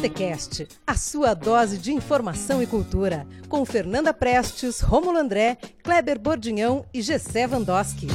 Botecast, a sua dose de informação e cultura, com Fernanda Prestes, Rômulo André, Kleber Bordinhão e Gessé Vandoski.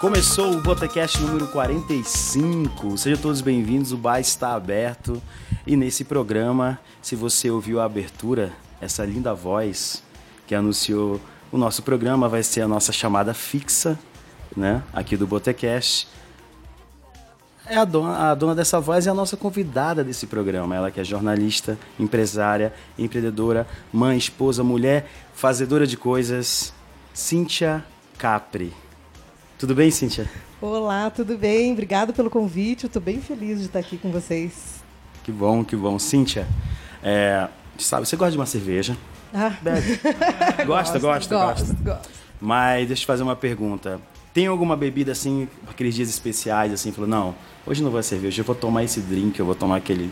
Começou o Botecast número 45. Sejam todos bem-vindos, o bar está aberto. E nesse programa, se você ouviu a abertura, essa linda voz que anunciou o nosso programa, vai ser a nossa chamada fixa, né? Aqui do Botecast. É a dona, a dona dessa voz é a nossa convidada desse programa. Ela que é jornalista, empresária, empreendedora, mãe, esposa, mulher, fazedora de coisas, Cíntia Capri. Tudo bem, Cíntia? Olá, tudo bem? Obrigado pelo convite. Estou bem feliz de estar aqui com vocês. Que bom, que bom. Cíntia, é, sabe, você gosta de uma cerveja? Ah. Bebe. gosta, gosta, gosta. Gosto. Mas deixa eu te fazer uma pergunta. Tem alguma bebida assim, aqueles dias especiais, assim, falou, não, hoje não vai cerveja, eu vou tomar esse drink, eu vou tomar aquele,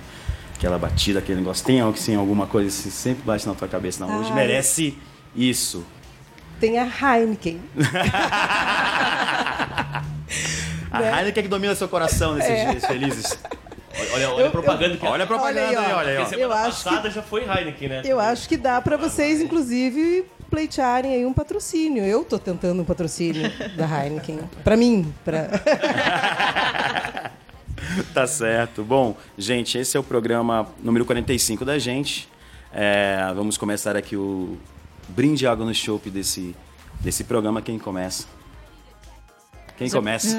aquela batida, aquele negócio. Tem algo assim, alguma coisa assim, sempre bate na tua cabeça, não, hoje merece isso. Tem a Heineken. A Né? Heineken é que domina seu coração nesses dias felizes. Olha, olha a propaganda que Olha a propaganda Olha aí, olha aí, ó. Porque semana Eu acho passada já foi Heineken, né? Eu acho que dá para vocês, inclusive, pleitearem aí um patrocínio. Eu tô tentando um patrocínio da Heineken. Para mim, para Tá certo. Bom, gente, esse é o programa número 45 da gente. É, vamos começar aqui o brinde água no chopp desse, desse programa. Quem começa? Quem começa?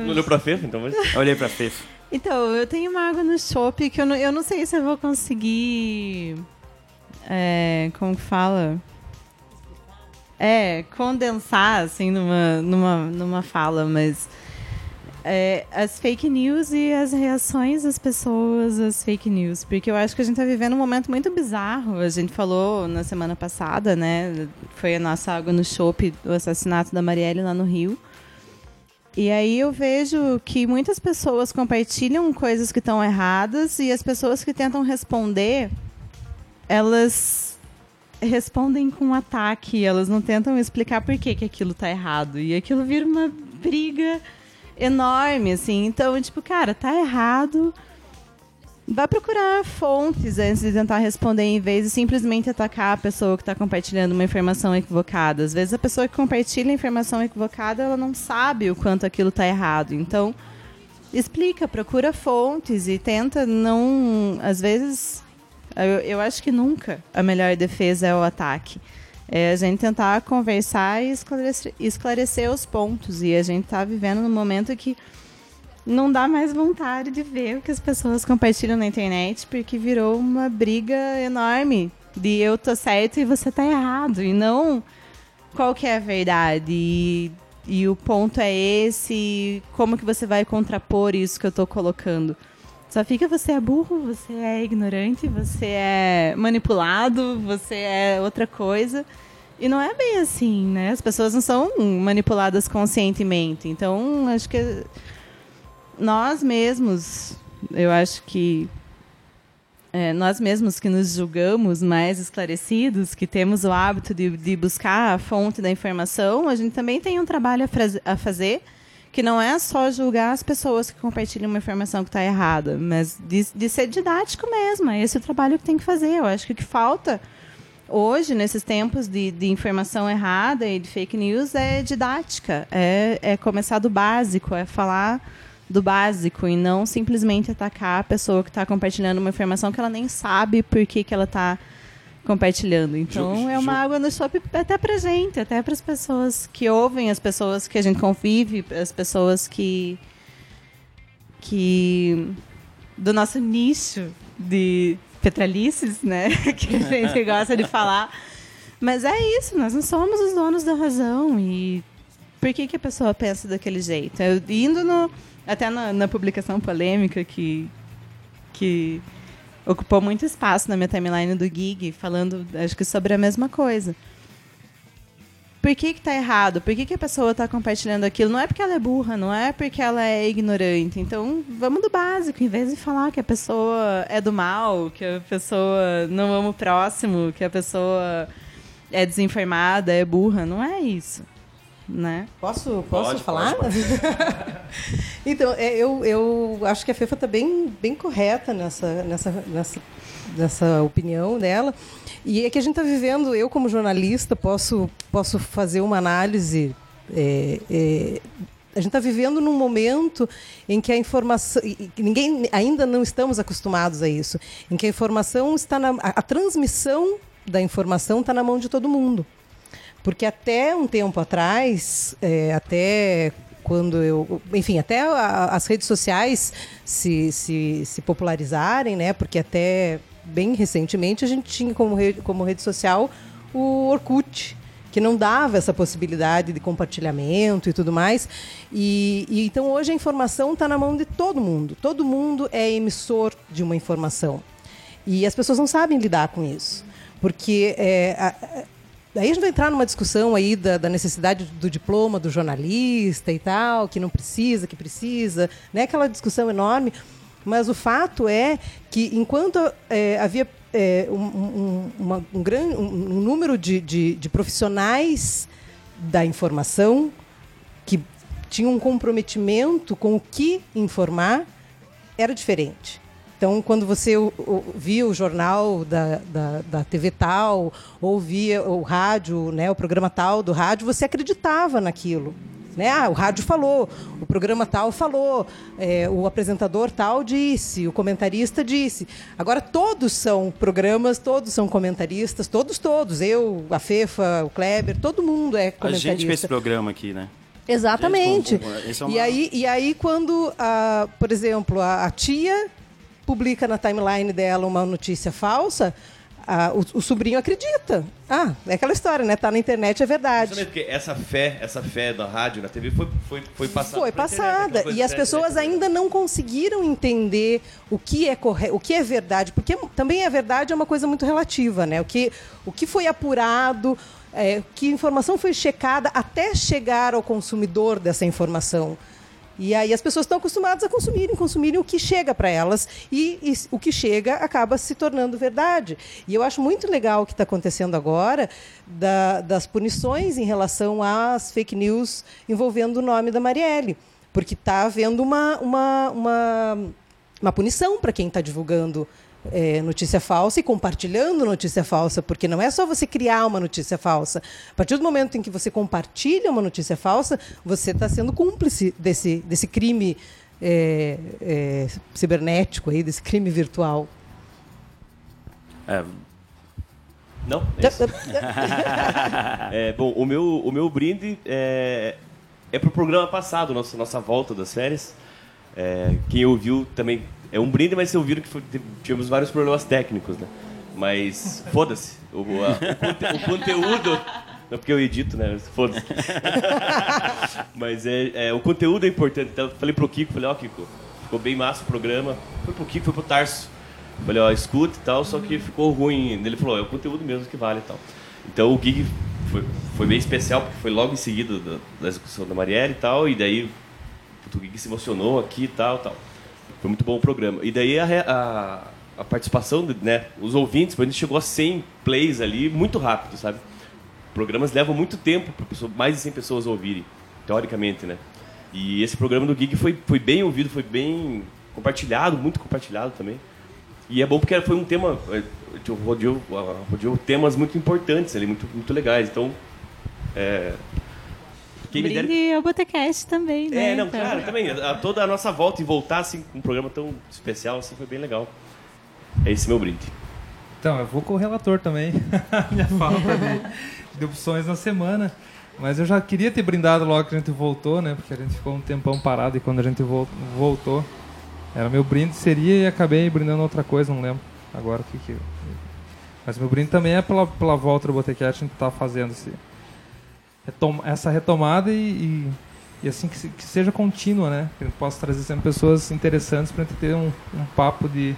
Não olhou pra Fefa, então vai. Eu olhei pra Fefa. Então, eu tenho uma água no chopp que eu não, eu não sei se eu vou conseguir. É, como fala? É, condensar, assim, numa, numa, numa fala, mas. é, as fake news e as reações das pessoas às fake news. Porque eu acho que a gente está vivendo um momento muito bizarro. A gente falou na semana passada, né? Foi a nossa água no chopp, o assassinato da Marielle lá no Rio. E aí eu vejo que muitas pessoas compartilham coisas que estão erradas e as pessoas que tentam responder, elas respondem com um ataque, elas não tentam explicar por que, que aquilo tá errado. E aquilo vira uma briga enorme, assim. Então, tipo, cara, tá errado. Vai procurar fontes antes de tentar responder, em vez de simplesmente atacar a pessoa que está compartilhando uma informação equivocada. Às vezes a pessoa que compartilha a informação equivocada, ela não sabe o quanto aquilo está errado. Então, explica, procura fontes e tenta não. Às vezes, eu, eu acho que nunca a melhor defesa é o ataque. É a gente tentar conversar e esclarecer, esclarecer os pontos. E a gente está vivendo num momento que não dá mais vontade de ver o que as pessoas compartilham na internet, porque virou uma briga enorme de eu tô certo e você tá errado, e não qual que é a verdade, e, e o ponto é esse, como que você vai contrapor isso que eu tô colocando. Só fica você é burro, você é ignorante, você é manipulado, você é outra coisa. E não é bem assim, né? As pessoas não são manipuladas conscientemente. Então, acho que nós mesmos, eu acho que é, nós mesmos que nos julgamos mais esclarecidos, que temos o hábito de, de buscar a fonte da informação, a gente também tem um trabalho a, a fazer, que não é só julgar as pessoas que compartilham uma informação que está errada, mas de, de ser didático mesmo. É esse o trabalho que tem que fazer. Eu acho que o que falta hoje, nesses tempos de, de informação errada e de fake news, é didática. É, é começar do básico, é falar do básico e não simplesmente atacar a pessoa que está compartilhando uma informação que ela nem sabe por que, que ela está compartilhando. Então Ju- é uma Ju- água no chope até pra gente, até para as pessoas que ouvem, as pessoas que a gente convive, as pessoas que que do nosso nicho de petralices, né, que a gente gosta de falar. Mas é isso, nós não somos os donos da razão e por que, que a pessoa pensa daquele jeito? Eu, indo no, até na, na publicação polêmica que, que ocupou muito espaço na minha timeline do Gig, falando, acho que sobre a mesma coisa. por que que tá errado? Por que que a pessoa tá compartilhando aquilo? Não é porque ela é burra, não é porque ela é ignorante. Então, vamos do básico, em vez de falar que a pessoa é do mal, que a pessoa não ama o próximo, que a pessoa é desenfermada, é burra, não é isso, né? Posso, posso Pode, falar? pode, então, é, eu, eu acho que a Fefa está bem, bem correta nessa, nessa, nessa, nessa opinião dela. E é que a gente está vivendo, eu como jornalista posso, posso fazer uma análise. é, é, a gente está vivendo num momento em que a informação. ninguém ainda não estamos acostumados a isso. Em que a informação está na. a, a transmissão da informação está na mão de todo mundo. Porque até um tempo atrás, é, até quando eu. Enfim, até a- as redes sociais se, se, se popularizarem, né? Porque até bem recentemente a gente tinha como rede, como rede social o Orkut, que não dava essa possibilidade de compartilhamento e tudo mais. E, e então hoje a informação está na mão de todo mundo. Todo mundo é emissor de uma informação. E as pessoas não sabem lidar com isso. Porque é, a- Daí a gente vai entrar numa discussão aí da, da necessidade do diploma do jornalista e tal, que não precisa, que precisa, né? Aquela discussão enorme. Mas o fato é que enquanto é, havia é, um, um, uma- um, gran, um, um número de, de, de profissionais da informação que tinham um comprometimento com o que informar, era diferente. Então, quando você o- o- via o jornal da, da, da TV tal, ou via o rádio, né, o programa tal do rádio, você acreditava naquilo. Né? Ah, o rádio falou, o programa tal falou, é, o apresentador tal disse, o comentarista disse. Agora, todos são programas, todos são comentaristas, todos, todos. Eu, a Fefa, o Kleber, todo mundo é A comentarista. gente fez esse programa aqui, né? Exatamente. Gente, como- é uma- E, aí, e aí, quando, a, por exemplo, a, a tia publica na timeline dela uma notícia falsa, o, o sobrinho acredita. Ah, é aquela história, né? Tá na internet, é verdade. Porque essa fé, essa fé da rádio na TV foi, foi, foi passada. Foi internet, passada. coisa E as da pessoas internet. ainda não conseguiram entender o que é correto, o que é verdade, porque também a verdade é uma coisa muito relativa, né? O que, o que foi apurado, é, que informação foi checada até chegar ao consumidor dessa informação. E aí as pessoas estão acostumadas a consumirem, consumirem o que chega para elas e, e o que chega acaba se tornando verdade. E eu acho muito legal o que está acontecendo agora da- das punições em relação às fake news envolvendo o nome da Marielle, porque está havendo uma, uma, uma, uma punição para quem está divulgando é, notícia falsa e compartilhando notícia falsa, porque não é só você criar uma notícia falsa. A partir do momento em que você compartilha uma notícia falsa, você está sendo cúmplice desse, desse crime é, é, cibernético, aí, desse crime virtual. É, Não? É. É, bom, o meu, o meu brinde é, é pro programa passado, nossa, nossa volta das férias. Quem ouviu também. É um brinde, mas vocês ouviram que foi- tivemos vários problemas técnicos, né? Mas foda-se. O, o conte- o conteúdo. Não, porque eu edito, né? Foda-se. Mas é, é, o conteúdo é importante. Então, falei pro Kiko, falei, ó, Kiko, ficou bem massa o programa. Foi pro Kiko, foi pro Tarso. Falei, ó, escuta e tal, só que ficou ruim. Ele falou, é o conteúdo mesmo que vale e tal. Então o gig foi, foi bem especial, porque foi logo em seguida da, da execução da Marielle e tal, e daí o gig se emocionou aqui e tal, tal. Foi muito bom o programa. E daí a, a, a participação, né, os ouvintes, a gente chegou a 100 plays ali muito rápido, sabe? Programas levam muito tempo para mais de 100 pessoas ouvirem, teoricamente, né? E esse programa do Gig foi, foi bem ouvido, foi bem compartilhado, muito compartilhado também. E é bom porque foi um tema, eh, rodeou, ah, rodeou temas muito importantes ali, muito, muito legais. Então, é, quem me dera- Brinde ao Botecast também, né? É, não, Então, claro, também. A, toda a nossa volta e voltar assim, com um programa tão especial assim, foi bem legal. É esse meu brinde. Então, eu vou com o relator também. Minha falta de, de opções na semana. Mas eu já queria ter brindado logo que a gente voltou, né? Porque a gente ficou um tempão parado e quando a gente vol- voltou, era meu brinde seria e acabei brindando outra coisa, não lembro agora o que que... Mas meu brinde também é pela, pela volta do Botecast, a gente tá fazendo esse, essa retomada e, e, e assim que, se- que seja contínua, né? Que gente possa trazer sempre pessoas interessantes para ter um, um papo de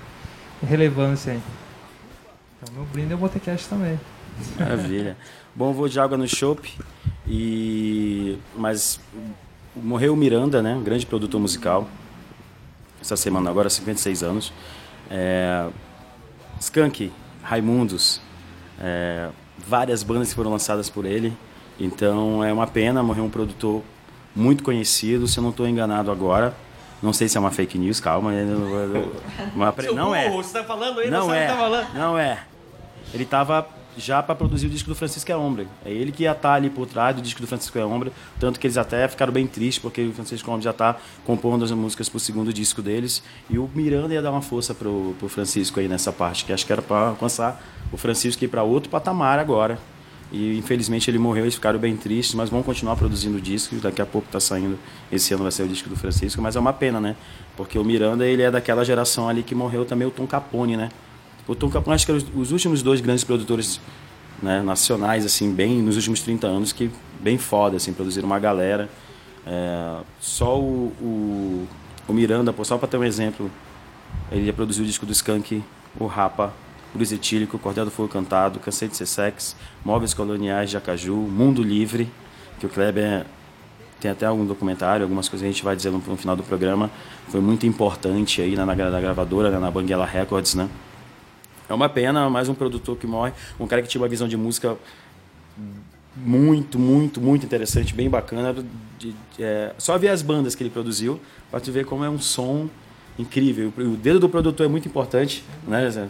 relevância aí. Então, meu brinde é o Botecast também. Maravilha. Bom, vou de água no chopp. E mas morreu o Miranda, né? Um grande produtor musical. Essa semana agora 56 anos. É, Skank, Raimundos, é, várias bandas que foram lançadas por ele. Então é uma pena, morreu um produtor muito conhecido, se eu não estou enganado agora. Não sei se é uma fake news, calma. Uma, não é. Você tá falando aí, não é. Tá falando. Não é. Ele estava já para produzir o disco do Francisco é Ombre. É ele que ia estar tá ali por trás do disco do Francisco é Ombre, tanto que eles até ficaram bem tristes porque o Francisco Ombre já está compondo as músicas para o segundo disco deles e o Miranda ia dar uma força pro, pro Francisco aí nessa parte, que acho que era para alcançar o Francisco ir para outro patamar agora. E infelizmente ele morreu, eles ficaram bem tristes, mas vão continuar produzindo discos. Daqui a pouco está saindo, esse ano vai ser o disco do Francisco, mas é uma pena, né? Porque o Miranda ele é daquela geração ali que morreu também o Tom Capone, né? O Tom Capone acho que eram os últimos dois grandes produtores né, nacionais, assim, bem nos últimos 30 anos, que bem foda, assim, produziram uma galera. É, só o, o, o Miranda, só para ter um exemplo, ele já produziu o disco do Skank, o Rapa, Luiz Etílico, Cordel do Fogo Cantado, Cansei de Ser Sex, Móveis Coloniais de Acaju, Mundo Livre, que o Kleber tem até algum documentário, algumas coisas que a gente vai dizer no, no final do programa. Foi muito importante aí na, na, na gravadora, né, na Banguela Records, né? É uma pena, mais um produtor que morre, um cara que tinha uma visão de música muito, muito, muito interessante, bem bacana. De, de, é, só ver as bandas que ele produziu para tu ver como é um som incrível. O dedo do produtor é muito importante, né?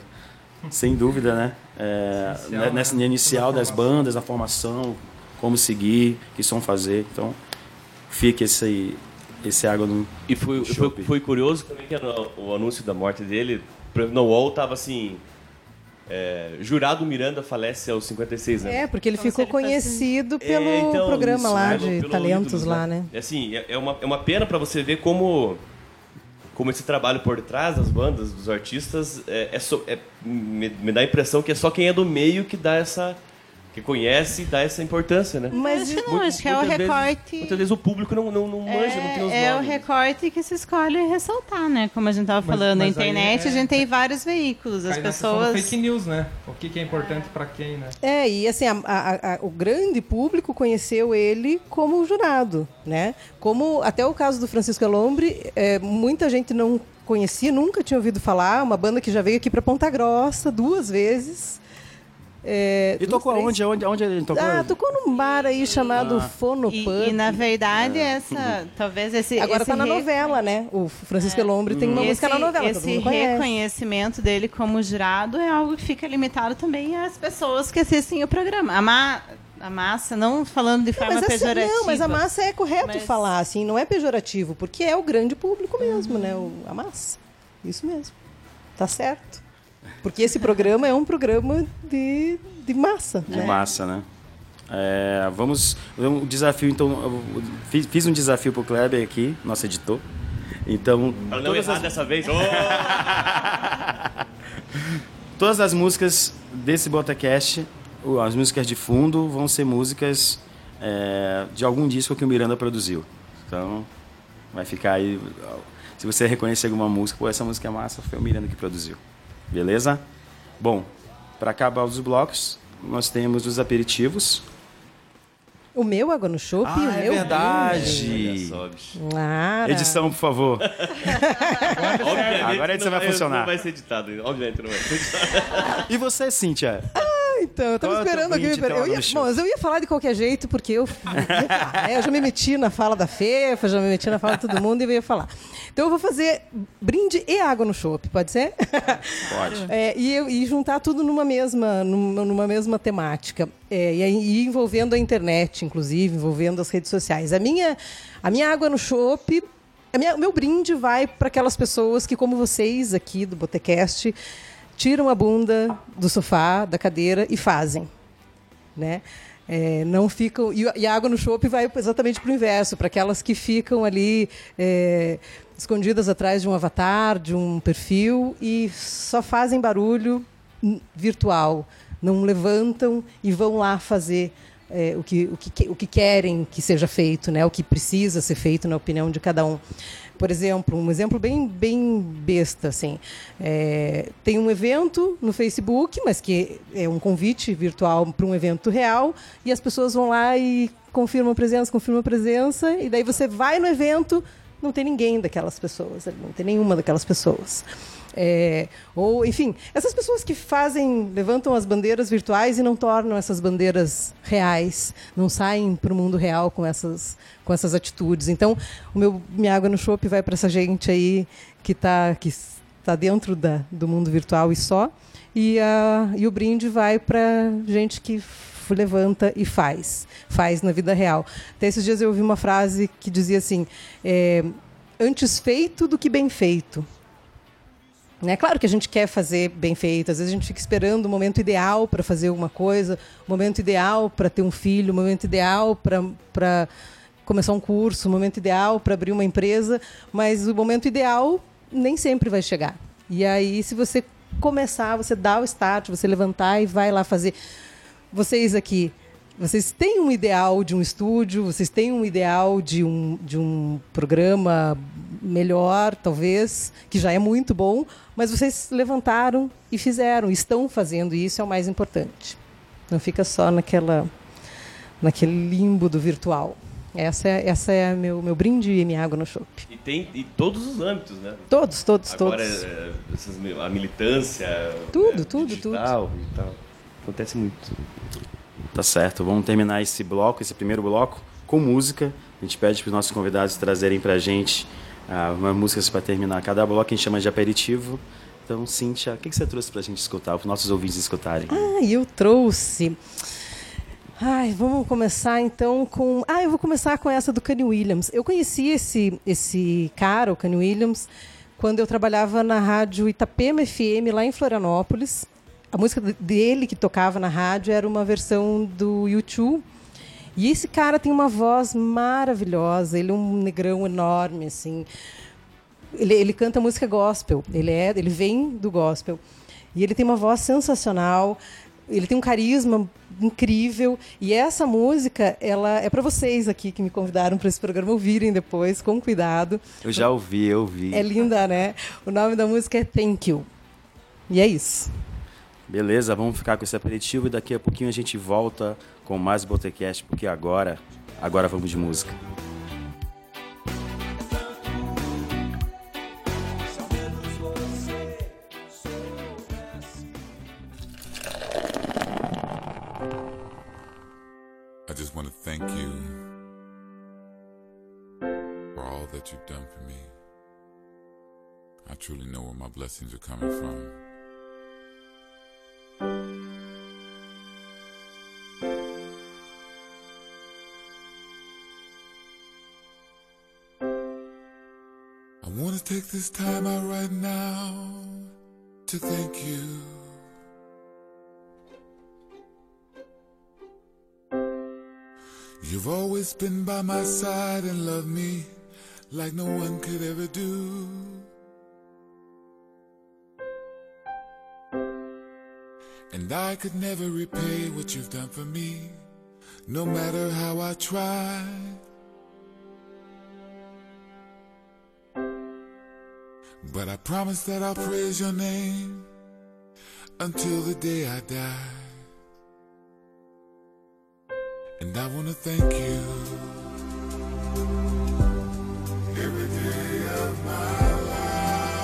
Sem dúvida, né? É, inicial, né? nessa inicial das bandas, a formação, como seguir, que som fazer. Então, fica esse esse água no E foi, foi, foi, curioso também que o anúncio da morte dele, no UOL tava assim, é, Jurado Miranda falece aos 56 anos. É, porque ele então, ficou ele conhecido assim... pelo é, então, programa isso, lá de talentos ídolos, lá, né? né? Assim, é, é uma, é uma pena para você ver como como esse trabalho por trás das bandas, dos artistas, é, é, so, é me, me, dá a impressão que é só quem é do meio que dá essa que conhece e dá essa importância, né? Mas não, Muito, acho que é o recorte. Vezes, muitas vezes o público não, não, não manja, é, não tem os É nomes. o recorte que se escolhe ressaltar, né? Como a gente estava falando, mas na internet é, a gente tem vários veículos, as pessoas. fake news, né? O que, que é importante para quem, né? É, e assim, a, a, a, o grande público conheceu ele como jurado, né? Como até o caso do Francisco Elombre, é, muita gente não conhecia, nunca tinha ouvido falar, uma banda que já veio aqui para Ponta Grossa duas vezes é, e tocou aonde? Onde, onde ele tocou? Ah, tocou num bar aí chamado ah. Fono e, e, na verdade, é. essa. Talvez esse. Agora esse tá na re... novela, né? O Francisco é. Elombre tem uma esse, música na novela. Esse reconhecimento dele como jurado é algo que fica limitado também às pessoas que assistem o programa. A Ma a massa, não falando de forma não, pejorativa. não, mas a massa é correto mas... falar, assim, não é pejorativo, porque é o grande público mesmo, né? O, a massa. Isso mesmo. Tá certo. Porque esse programa é um programa de, de massa. De né? massa, né? É, vamos. O desafio, então. Fiz, fiz, um desafio pro Kleber aqui, nosso editor. Então. Para não errar as... dessa vez. Oh! todas as músicas desse Botacast, as músicas de fundo, vão ser músicas é, de algum disco que o Miranda produziu. Então, vai ficar aí. Se você reconhecer alguma música, pô, essa música é massa, foi o Miranda que produziu. Beleza? Bom, para acabar os blocos, nós temos os aperitivos. O meu água no chopp, ah, o é meu verdade. Claro. Edição, por favor. Agora a edição vai, vai funcionar. Não vai ser editado, obviamente não vai ser editado. e você, Cíntia? Então, eu tava Qual esperando aqui. Eu ia, bom, mas eu ia falar de qualquer jeito, porque eu, é, eu já me meti na fala da Fefa, já me meti na fala de todo mundo e eu ia falar. Então eu vou fazer brinde e água no chopp, pode ser? Pode. É, e, e, juntar tudo numa mesma, numa, numa mesma temática. É, e, e, envolvendo a internet, inclusive, envolvendo as redes sociais. A minha, a minha água no chopp, o meu brinde vai para aquelas pessoas que, como vocês aqui do Botecast, tiram a bunda do sofá, da cadeira e fazem. Né? É, não ficam e, a água no chope vai exatamente para o inverso, para aquelas que ficam ali é, escondidas atrás de um avatar, de um perfil e só fazem barulho virtual, não levantam e vão lá fazer é, o, que, o, que, o que querem que seja feito, né? o que precisa ser feito na opinião de cada um. Por exemplo, um exemplo bem, bem besta, assim. É, tem um evento no Facebook, mas que é um convite virtual para um evento real, e as pessoas vão lá e confirmam presença, confirmam presença, e daí você vai no evento, não tem ninguém daquelas pessoas, não tem nenhuma daquelas pessoas. É, ou, enfim, essas pessoas que fazem, levantam as bandeiras virtuais e não tornam essas bandeiras reais, não saem para o mundo real com essas, com essas atitudes. Então, o meu Minha Água no Chopp vai para essa gente aí que está que tá dentro da, do mundo virtual e só, e, a, e o brinde vai para gente que levanta e faz, faz na vida real. Até esses dias eu ouvi uma frase que dizia assim: é, antes feito do que bem feito. Né? Claro que a gente quer fazer bem feito, às vezes a gente fica esperando o momento ideal para fazer alguma coisa, o momento ideal para ter um filho, o momento ideal para começar um curso, o momento ideal para abrir uma empresa, mas o momento ideal nem sempre vai chegar. E aí, se você começar, você dá o start, você levantar e vai lá fazer. Vocês aqui, vocês têm um ideal de um estúdio, vocês têm um ideal de um, de um programa melhor, talvez, que já é muito bom, mas vocês levantaram e fizeram, estão fazendo, e isso é o mais importante. Não fica só naquela, naquele limbo do virtual. Essa é, essa é meu, meu brinde e minha água no chope. E tem em todos os âmbitos, né? Todos, todos, Agora, todos. É, a militância. Tudo, né, tudo, digital tudo. E tal. Acontece muito. Tá certo, vamos terminar esse bloco, esse primeiro bloco, com música. A gente pede para os nossos convidados trazerem para a gente ah, uma música para terminar cada bloco, a gente chama de aperitivo. Então, Cíntia, o que, que você trouxe para a gente escutar, para os nossos ouvintes escutarem? Ah, eu trouxe. Ai, vamos começar então com. Ah, eu vou começar com essa do Kanye Williams. Eu conheci esse, esse cara, o Kanye Williams, quando eu trabalhava na rádio Itapema FM, lá em Florianópolis. A música dele que tocava na rádio era uma versão do YouTube e esse cara tem uma voz maravilhosa, ele é um negrão enorme, assim. Ele, ele canta música gospel, ele, é, ele vem do gospel. E ele tem uma voz sensacional, ele tem um carisma incrível. E essa música, ela é para vocês aqui que me convidaram para esse programa ouvirem depois, com cuidado. Eu já ouvi, eu ouvi. É linda, né? O nome da música é Thank You. E é isso. Beleza, vamos ficar com esse aperitivo e daqui a pouquinho a gente volta com mais Botecast, porque agora, agora vamos de música. Truly know where my blessings are coming from. Take this time out right now to thank you. You've always been by my side and loved me like no one could ever do. And I could never repay what you've done for me, no matter how I try. But I promise that I'll praise your name until the day I die. And I want to thank you every day of my life.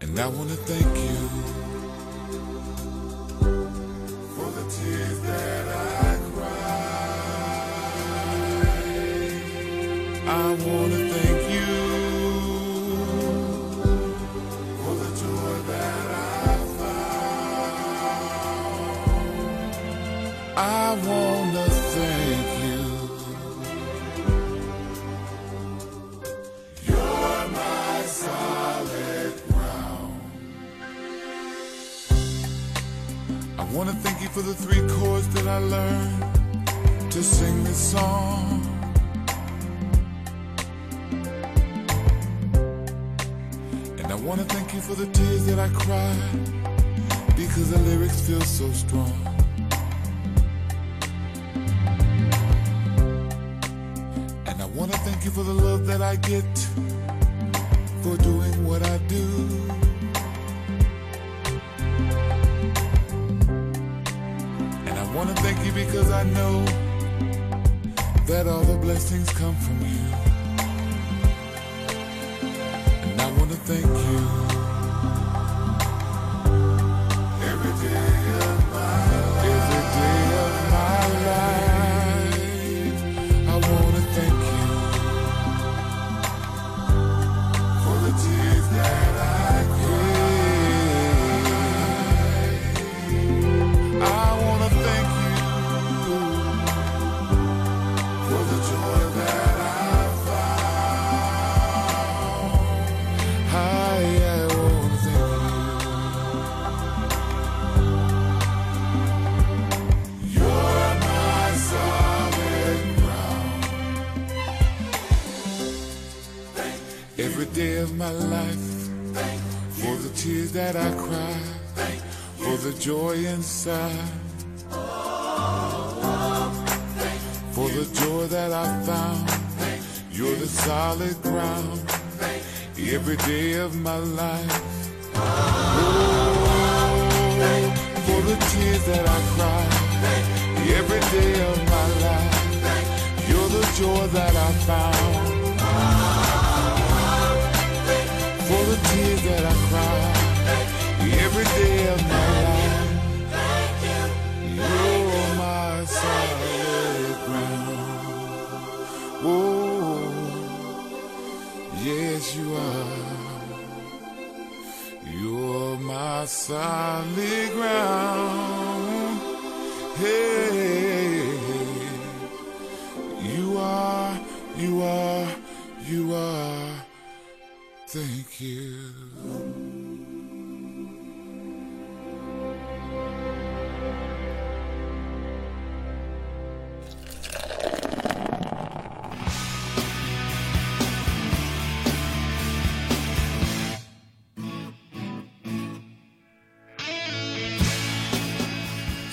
And I want to thank you for the tears that I cry. I want to I wanna thank you. You're my solid ground. I wanna thank you for the three chords that I learned to sing this song. And I wanna thank you for the tears that I cried because the lyrics feel so strong. I get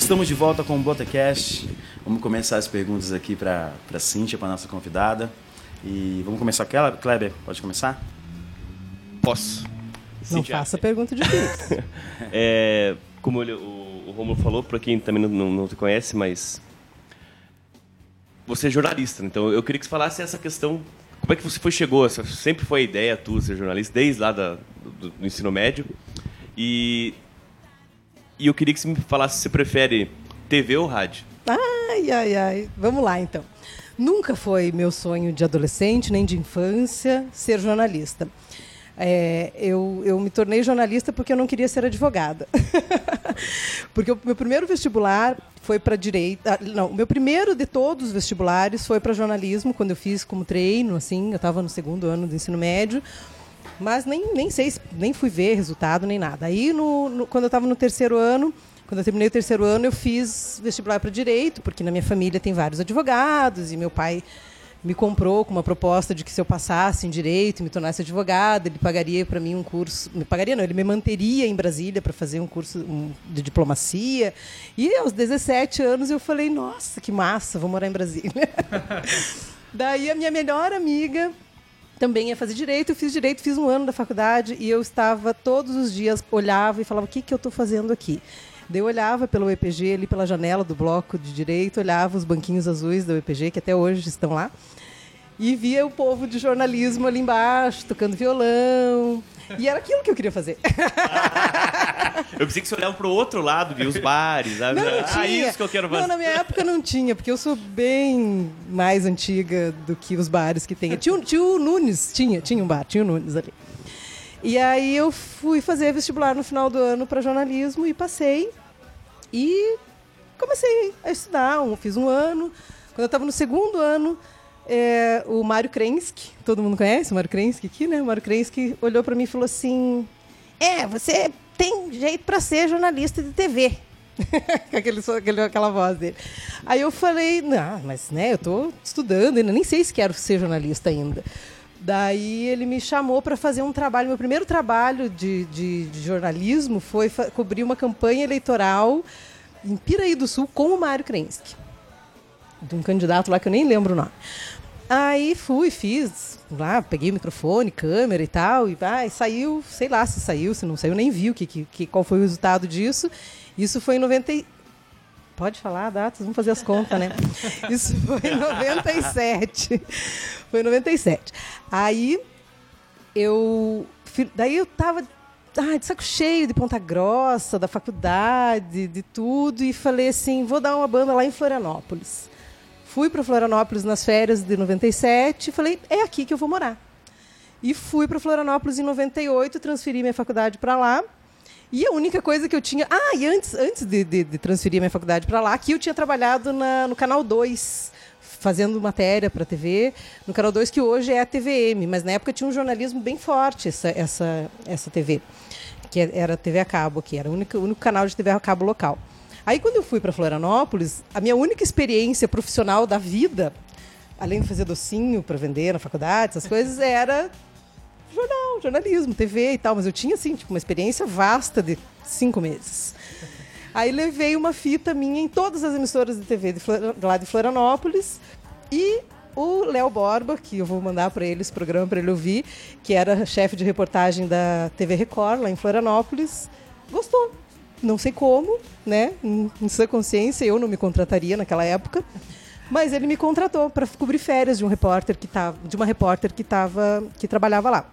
Estamos de volta com o Botecast. Vamos começar as perguntas aqui para a Cíntia, para nossa convidada. E vamos começar aquela? Kleber, pode começar? Posso. Não Cíntia, faça pergunta difícil. É, como ele- o, o Romulo falou, para quem também não, não, não te conhece, mas você é jornalista, então eu queria que você falasse essa questão. Como é que você foi chegou? Essa sempre foi a ideia tua ser jornalista, desde lá da, do, do ensino médio. E, e eu queria que você me falasse se você prefere TV ou rádio. Ai, ai, ai. Vamos lá, então. Nunca foi meu sonho de adolescente, nem de infância, ser jornalista. É, eu, eu me tornei jornalista porque eu não queria ser advogada. porque o meu primeiro vestibular foi para direito. ah, Não, o meu primeiro de todos os vestibulares foi para jornalismo, quando eu fiz como treino, assim, eu estava no segundo ano do ensino médio. Mas nem, nem sei, se- nem fui ver resultado, nem nada. Aí, no, no- quando eu estava no terceiro ano, quando eu terminei o terceiro ano, eu fiz vestibular para direito, porque na minha família tem vários advogados e meu pai me comprou com uma proposta de que se eu passasse em direito e me tornasse advogada, ele pagaria para mim um curso, me pagaria não, ele me manteria em Brasília para fazer um curso de diplomacia. E aos 17 anos eu falei, nossa, que massa, vou morar em Brasília. Daí a minha melhor amiga também ia fazer direito, eu fiz direito, fiz um ano da faculdade e eu estava todos os dias, olhava e falava, o que, que eu estou fazendo aqui? Daí eu olhava pelo EPG, ali pela janela do bloco de direito, olhava os banquinhos azuis do EPG, que até hoje estão lá, e via o povo de jornalismo ali embaixo, tocando violão. E era aquilo que eu queria fazer. Eu pensei que você olhava pro outro lado, via os bares. sabe? Não, não ah, tinha. isso que eu quero fazer. Não, na minha época não tinha, porque eu sou bem mais antiga do que os bares que tem. Tinha, tinha o Nunes, tinha, tinha um bar, tinha o Nunes ali. E aí eu fui fazer vestibular no final do ano para jornalismo e passei. E comecei a estudar, fiz um ano. Quando eu estava no segundo ano, é, o Mário Krensky, todo mundo conhece o Mário Krensky aqui, né? O Mário Krensky olhou para mim e falou assim: É, você tem jeito para ser jornalista de TV. Aquele, aquele- aquela voz dele. Aí eu falei, não, mas né, eu estou estudando ainda, nem sei se quero ser jornalista ainda. Daí ele me chamou para fazer um trabalho. Meu primeiro trabalho de, de- de jornalismo foi cobrir uma campanha eleitoral em Piraí do Sul com o Mário Krensky. De um candidato lá que eu nem lembro o nome. Aí fui, fiz lá, peguei o microfone, câmera e tal, e vai, saiu, sei lá se saiu, se não saiu, nem vi o que, que, qual foi o resultado disso. Isso foi em 90. Pode falar datas, vamos fazer as contas, né? Isso foi em 97. Foi em 97. Aí eu. Daí eu tava ah, de saco cheio de Ponta Grossa, da faculdade, de tudo, e falei assim: vou dar uma banda lá em Florianópolis. Fui para Florianópolis nas férias de 97 e falei: é aqui que eu vou morar. E fui para Florianópolis em 98, transferi minha faculdade para lá. E a única coisa que eu tinha. Ah, e antes, antes de, de, de transferir minha faculdade para lá, aqui eu tinha trabalhado na, no Canal 2, fazendo matéria para a TV, no Canal 2, que hoje é a TVM, mas na época tinha um jornalismo bem forte, essa, essa, essa TV, que era a TV a cabo aqui, era o único, o único canal de TV a cabo local. Aí, quando eu fui para Florianópolis, a minha única experiência profissional da vida, além de fazer docinho para vender na faculdade, essas coisas, era jornal, jornalismo, TV e tal, mas eu tinha, assim, tipo, uma experiência vasta de cinco meses. Aí levei uma fita minha em todas as emissoras de TV de lá de Florianópolis e o Léo Borba, que eu vou mandar para ele esse programa para ele ouvir, que era chefe de reportagem da TV Record lá em Florianópolis, gostou. Não sei como, né? Em sua consciência, eu não me contrataria naquela época. Mas ele me contratou para cobrir férias de um repórter que tava, de uma repórter que tava, que trabalhava lá.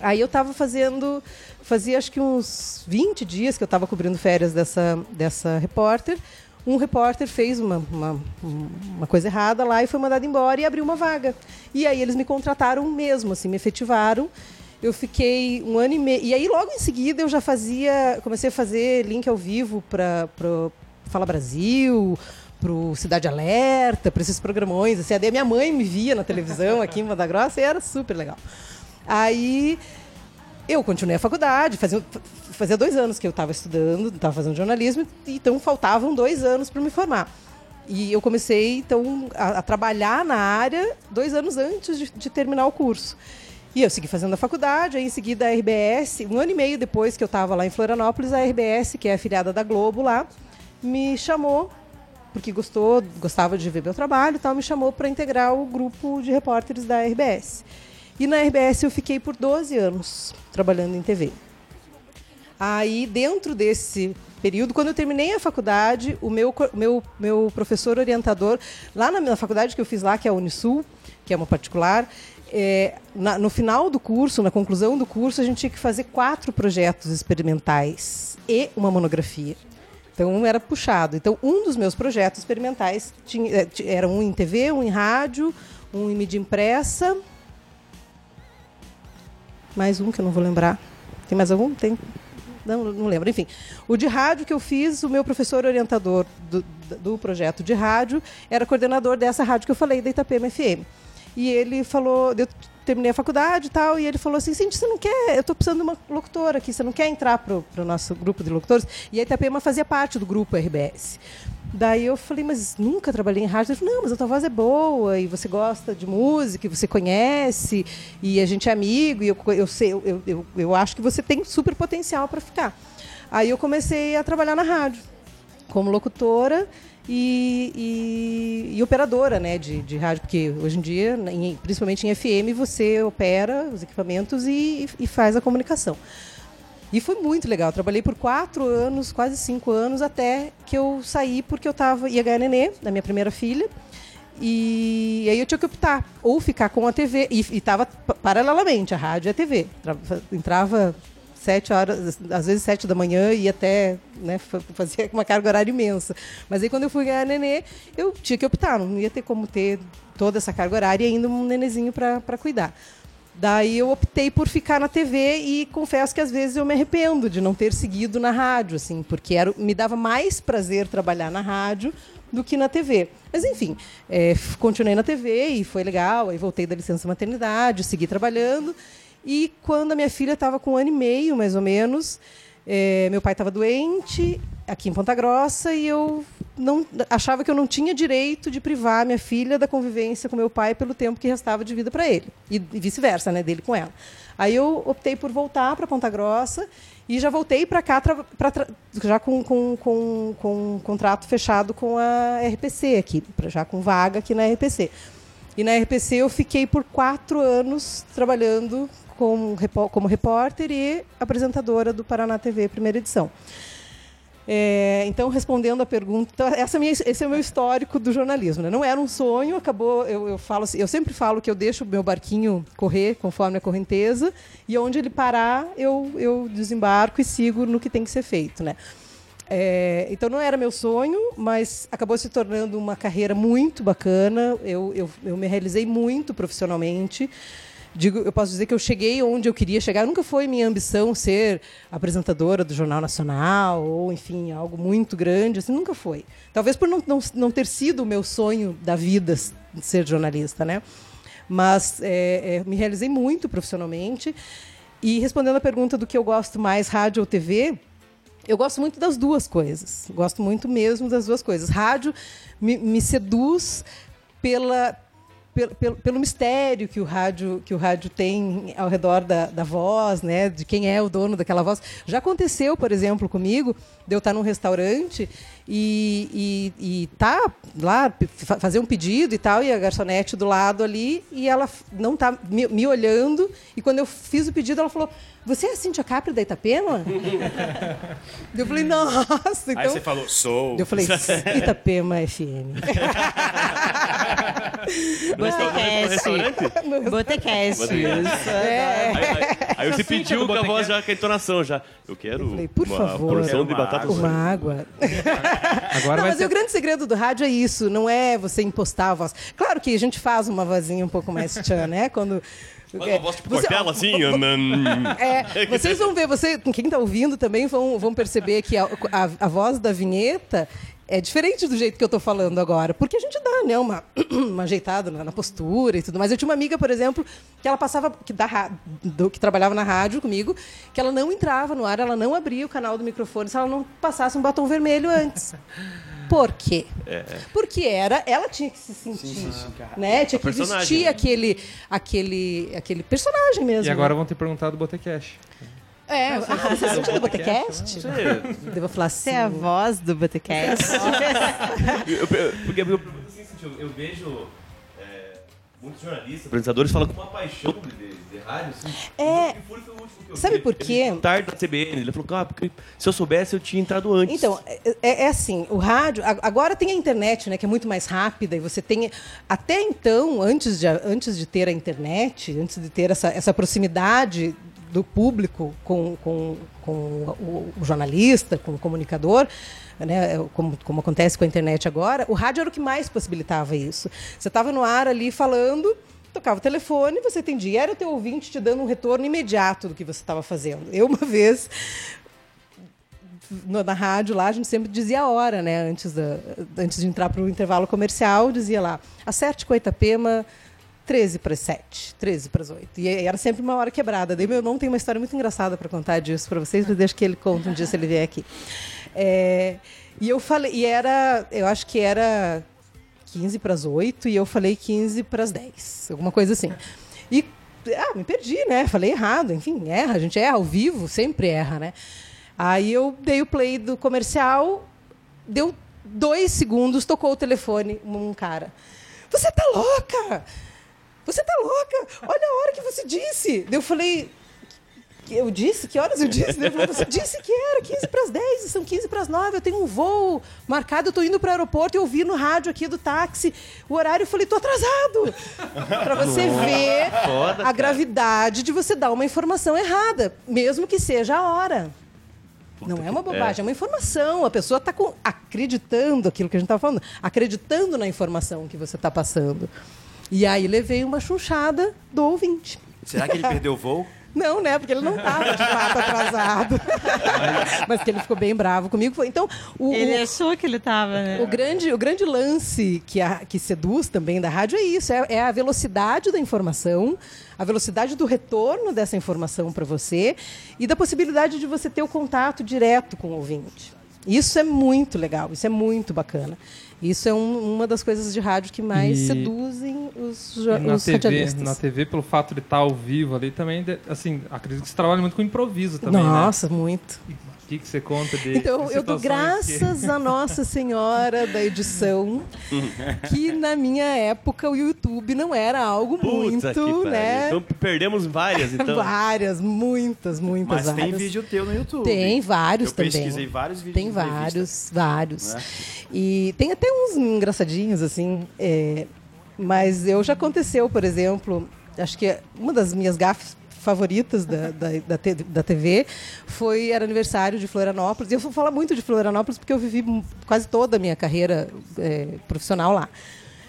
Aí eu estava fazendo, fazia acho que uns 20 dias que eu estava cobrindo férias dessa, dessa repórter. Um repórter fez uma, uma, uma, coisa errada lá e foi mandado embora e abriu uma vaga. E aí eles me contrataram mesmo, assim, me efetivaram. Eu fiquei um ano e meio. E aí, logo em seguida, eu já fazia. Comecei a fazer link ao vivo para Fala Brasil, para o Cidade Alerta, para esses programões. Assim, a minha mãe me via na televisão aqui em Manda Grossa e era super legal. Aí eu continuei a faculdade, fazia, fazia dois anos que eu estava estudando, estava fazendo jornalismo, então faltavam dois anos para me formar. E eu comecei, então, a, a, trabalhar na área dois anos antes de, de, terminar o curso. E eu segui fazendo a faculdade, aí em seguida a RBS, um ano e meio depois que eu estava lá em Florianópolis, a RBS, que é afiliada da Globo lá, me chamou, porque gostou, gostava de ver meu trabalho e tal, me chamou para integrar o grupo de repórteres da RBS. E na RBS eu fiquei por 12 anos trabalhando em TV. Aí, dentro desse período, quando eu terminei a faculdade, o meu, meu, meu professor orientador, lá na, na faculdade que eu fiz lá, que é a Unisul, que é uma particular, é, na, no final do curso, na conclusão do curso, a gente tinha que fazer quatro projetos experimentais e uma monografia. Então era puxado. Então um dos meus projetos experimentais tinha, é, era um em TV, um em rádio, um em mídia impressa mais um que eu não vou lembrar. Tem mais algum? Tem. Não, não lembro. Enfim, o de rádio que eu fiz, o meu professor orientador do, do projeto de rádio era coordenador dessa rádio que eu falei, da Itapema FM. E ele falou, eu terminei a faculdade e tal, e ele falou assim, Cindy, você não quer, eu estou precisando de uma locutora aqui, você não quer entrar para o nosso grupo de locutores? E a Itapema fazia parte do grupo RBS. Daí eu falei, mas nunca trabalhei em rádio. Ele falou, não, mas a tua voz é boa e você gosta de música, e você conhece, e a gente é amigo, e eu, eu, sei, eu, eu, eu acho que você tem super potencial para ficar. Aí eu comecei a trabalhar na rádio, como locutora e, e, e operadora né, de, de rádio, porque hoje em dia, em, principalmente em FM, você opera os equipamentos e, e faz a comunicação. E foi muito legal. Eu trabalhei por quatro anos, quase cinco anos, até que eu saí porque eu tava, ia ganhar nenê, da minha primeira filha. E aí eu tinha que optar, ou ficar com a TV, e estava paralelamente, a rádio e a TV. Entrava sete horas, às vezes sete da manhã e até né, fazia uma carga horária imensa. Mas aí quando eu fui ganhar nenê, eu tinha que optar, não ia ter como ter toda essa carga horária e ainda um nenezinho para cuidar. Daí eu optei por ficar na TV e confesso que às vezes eu me arrependo de não ter seguido na rádio, assim, porque era, me dava mais prazer trabalhar na rádio do que na TV. Mas enfim, é, continuei na TV e foi legal. Aí voltei da licença maternidade, segui trabalhando. E quando a minha filha estava com um ano e meio, mais ou menos, é, meu pai estava doente aqui em Ponta Grossa e eu não achava que eu não tinha direito de privar minha filha da convivência com meu pai pelo tempo que restava de vida para ele e, e vice-versa, né, dele com ela. Aí eu optei por voltar para Ponta Grossa e já voltei para cá pra, já com, com, com, com um contrato fechado com a RPC aqui, já com vaga aqui na RPC. E na RPC eu fiquei por quatro anos trabalhando como, como repórter e apresentadora do Paraná TV, primeira edição. É, então, respondendo a pergunta, essa é minha, esse é o meu histórico do jornalismo. Né? Não era um sonho, acabou. Eu, eu, falo assim, eu sempre falo que eu deixo o meu barquinho correr conforme a correnteza e onde ele parar, eu, eu desembarco e sigo no que tem que ser feito. Né? É, então, não era meu sonho, mas acabou se tornando uma carreira muito bacana. Eu, eu, eu me realizei muito profissionalmente digo, eu posso dizer que eu cheguei onde eu queria chegar. Nunca foi minha ambição ser apresentadora do Jornal Nacional ou, enfim, algo muito grande. Assim, nunca foi. Talvez por não, não, não ter sido o meu sonho da vida ser jornalista, né? Mas é, é, me realizei muito profissionalmente. E respondendo a pergunta do que eu gosto mais, rádio ou TV, eu gosto muito das duas coisas. Gosto muito mesmo das duas coisas. Rádio me, me seduz pela, pelo, pelo, mistério que o rádio que o rádio tem ao redor da, da voz, né, de quem é o dono daquela voz. Já aconteceu, por exemplo, comigo, de eu estar num restaurante e, e, e tá lá fazer um pedido e tal e a garçonete do lado ali e ela não tá me, me olhando e quando eu fiz o pedido ela falou você é a Cintia Capri da Itapema? eu falei, nossa. Então... Aí você falou, sou. Eu falei, Itapema FM. Botecast. Botecast. É. Aí, aí, aí você pediu com a voz já, com a entonação já. Eu quero eu falei, por uma favor, porção de batata Uma água. Agora não, mas ser... o grande segredo do rádio é isso, não é você impostar a voz. Claro que a gente faz uma vozinha um pouco mais tchan, né? Quando Faz uma voz tipo você, cortela, assim. é, vocês vão ver, você, quem está ouvindo também vão, vão perceber que a, a, a, voz da vinheta é diferente do jeito que eu estou falando agora. Porque a gente dá né, uma, uma ajeitada na, na, postura e tudo mais. Eu tinha uma amiga, por exemplo, que ela passava, que, da, do, que trabalhava na rádio comigo, que ela não entrava no ar, ela não abria o canal do microfone se ela não passasse um batom vermelho antes. Por quê? É. Porque era, ela tinha que se sentir, sim, sim, né? Tinha que vestir né? aquele, aquele, aquele personagem mesmo. E agora né? vão ter perguntado do Botecast. É, ah, você sentiu do Botecast? Devo falar assim. Você é a voz do Botecast? porque eu, eu, eu vejo muitos jornalistas, apresentadores falam com uma paixão de, de, de rádio. Assim. É. Sabe por quê? Tarde da CBN. Ele falou, ah, porque se eu soubesse eu tinha entrado antes. Então, é, é, é, assim, o rádio. Agora tem a internet, né? Que é muito mais rápida, e você tem. Até então, antes de, antes de ter a internet, antes de ter essa, essa proximidade do público com, com, com o, o jornalista, com o comunicador, né, como, como acontece com a internet agora, o rádio era o que mais possibilitava isso. Você estava no ar ali falando, tocava o telefone, você atendia, era o teu ouvinte te dando um retorno imediato do que você estava fazendo. Eu, uma vez, na rádio lá, a gente sempre dizia a hora, né? Antes, da, antes de entrar para o intervalo comercial, dizia lá, acerte com a Itapema, 13 para as 7, 13 para as 8. E era sempre uma hora quebrada. Daí meu irmão tem uma história muito engraçada para contar disso para vocês, mas deixa que ele conte um dia se ele vier aqui. É, e eu falei, e era, eu acho que era 15 para as 8 e eu falei 15 para as 10, alguma coisa assim. E ah, me perdi, né? Falei errado, enfim, erra, a gente erra ao vivo, sempre erra, né? Aí eu dei o play do comercial, deu dois segundos, tocou o telefone um cara. Você tá louca? Você tá louca? Olha a hora que você disse. Eu falei, eu disse? Que horas eu disse? Você disse que era 15 para as 10, são 15 para as 9, eu tenho um voo marcado, eu estou indo para o aeroporto e eu ouvi no rádio aqui do táxi o horário, eu falei, tô atrasado. para você ver Foda, a gravidade de você dar uma informação errada, mesmo que seja a hora. Não é uma bobagem, é, é uma informação. A pessoa está acreditando aquilo que a gente estava falando, acreditando na informação que você está passando. E aí levei uma chunchada do ouvinte. Será que ele perdeu o voo? Não, né? Porque ele não estava de fato atrasado. Mas que ele ficou bem bravo comigo. Então, o, ele achou que ele estava, né? O grande, o grande lance que, a, que seduz também da rádio é isso: é, é a velocidade da informação, a velocidade do retorno dessa informação para você e da possibilidade de você ter o contato direto com o ouvinte. Isso é muito legal, isso é muito bacana. Isso é um, uma das coisas de rádio que mais e... seduzem os, os na TV, radialistas. Na TV, pelo fato de estar ao vivo ali, também, assim, acredito que você trabalha muito com improviso também, né? Nossa, né? muito. Que, que você conta de. Então, de eu dou graças que... a Nossa Senhora da edição, que na minha época o YouTube não era algo Puta muito, né? Então perdemos várias, então. várias, muitas, muitas. Mas várias. tem vídeo teu no YouTube. Tem vários eu também. pesquisei vários vídeos. Tem vários, vários. Né? E tem até uns engraçadinhos, assim. é, mas eu já aconteceu, por exemplo, acho que uma das minhas gafes favoritas da, da, da, da TV foi era aniversário de Florianópolis. E eu vou falar muito de Florianópolis porque eu vivi quase toda a minha carreira é, profissional lá.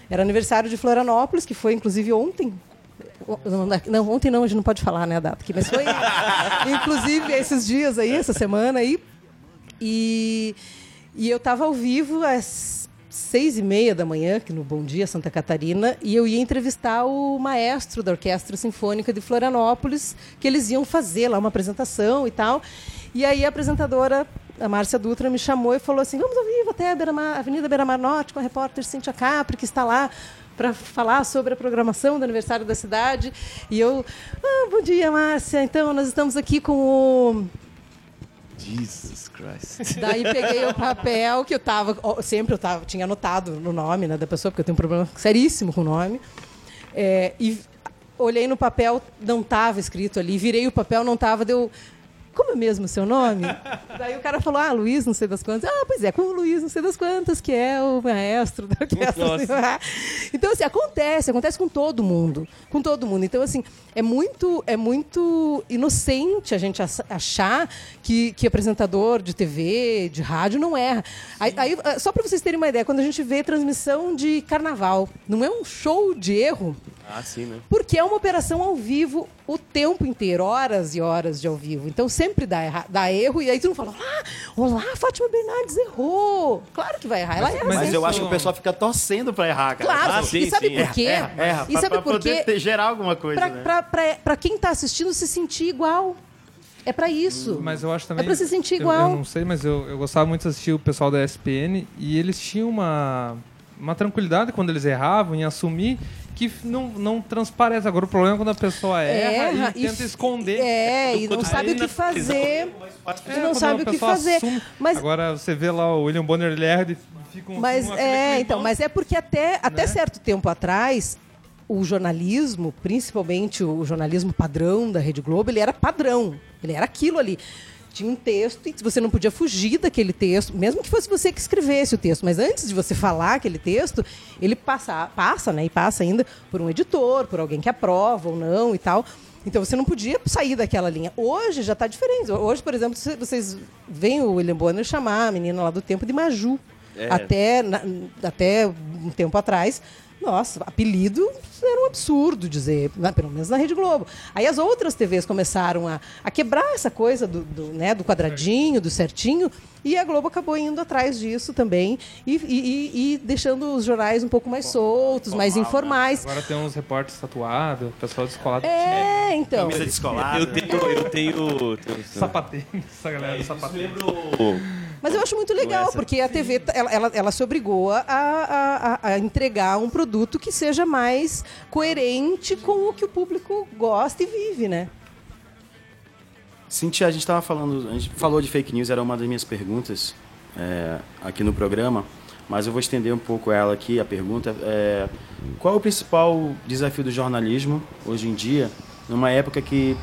Era aniversário de Florianópolis, que foi inclusive ontem. Não, ontem não, a gente não pode falar né, a data aqui, mas foi inclusive esses dias aí, essa semana aí. E, e eu estava ao vivo às seis e meia da manhã, aqui no Bom Dia Santa Catarina, e eu ia entrevistar o maestro da Orquestra Sinfônica de Florianópolis, que eles iam fazer lá uma apresentação e tal. E aí a apresentadora, a Márcia Dutra, me chamou e falou assim: vamos ao vivo até a Beira-Mar- Avenida Beira-Mar Norte com a repórter Cíntia Capri, que está lá para falar sobre a programação do aniversário da cidade. E eu, ah, bom dia, Márcia. Então, nós estamos aqui com o Jesus Christ. Daí peguei o papel que eu tava. Sempre eu tava, tinha anotado no nome né, da pessoa, porque eu tenho um problema seríssimo com o nome. É, e olhei no papel, não estava escrito ali, virei o papel, não estava, deu. Como é mesmo o seu nome? Daí o cara falou, ah, Luiz, não sei das quantas. Ah, pois é, com o Luiz, não sei das quantas, que é o maestro da orquestra. Então, assim, acontece, acontece com todo mundo. Com todo mundo. Então, assim, é muito, é muito inocente a gente ach- achar que, que apresentador de TV, de rádio, não erra. Aí, aí, ah, só para vocês terem uma ideia, quando a gente vê transmissão de carnaval, não é um show de erro, Ah, sim, né? porque é uma operação ao vivo o tempo inteiro, horas e horas de ao vivo. Então sempre dá, erra- dá erro e aí tu não fala, ah, olá, Fátima Bernardes errou. Claro que vai errar, ela erra Mas sempre. eu acho que o pessoal fica torcendo pra errar, cara. Claro, Ah, sim, e sabe sim, por quê? Erra, erra, e pra- sabe pra por poder quê? gerar alguma coisa, Pra, né? pra, pra, pra quem tá assistindo se sentir igual. É pra isso. Mas eu acho também. É pra se sentir eu- igual. Eu, não sei, mas eu, eu gostava muito de assistir o pessoal da ESPN e eles tinham uma, uma tranquilidade quando eles erravam em assumir que não, não transparece. Agora o problema é quando a pessoa erra, Erra e tenta f- esconder. É, e não Aí sabe o que fazer. É, E não quando sabe o que fazer. assume- Mas Agora você vê lá o William Bonner ele erra e fica um. Mas um- é, então, mas é porque até, até Né? certo tempo atrás, o jornalismo, principalmente o jornalismo padrão da Rede Globo, ele era padrão. Ele era aquilo ali. Tinha um texto e você não podia fugir daquele texto, mesmo que fosse você que escrevesse o texto. Mas antes de você falar aquele texto, ele passa, passa, né? E passa ainda por um editor, por alguém que aprova ou não e tal. Então você não podia sair daquela linha. Hoje já está diferente. Hoje, por exemplo, vocês veem o William Bonner chamar a menina lá do tempo de Maju. É. Até, na- até um tempo atrás, nossa, apelido era um absurdo dizer, na- pelo menos na Rede Globo. Aí as outras TVs começaram a, a quebrar essa coisa do, do, né, do quadradinho, do certinho, e a Globo acabou indo atrás disso também e, e- e- e deixando os jornais um pouco mais soltos, mais informais. Agora tem uns repórteres tatuados, o pessoal descolado. É, então. Camisa descolada. Eu tenho. Eu tenho. tenho Sapatênis, essa galera do Isso sapatênis. lembro. Mas eu acho muito legal, essa- porque a TV ela, ela, ela se obrigou a, a, a- a entregar um produto que seja mais coerente com o que o público gosta e vive, né? Cintia, a gente estava falando, a gente falou de fake news, era uma das minhas perguntas é, aqui no programa, mas eu vou estender um pouco ela aqui, a pergunta. É, qual é o principal desafio do jornalismo hoje em dia, numa época que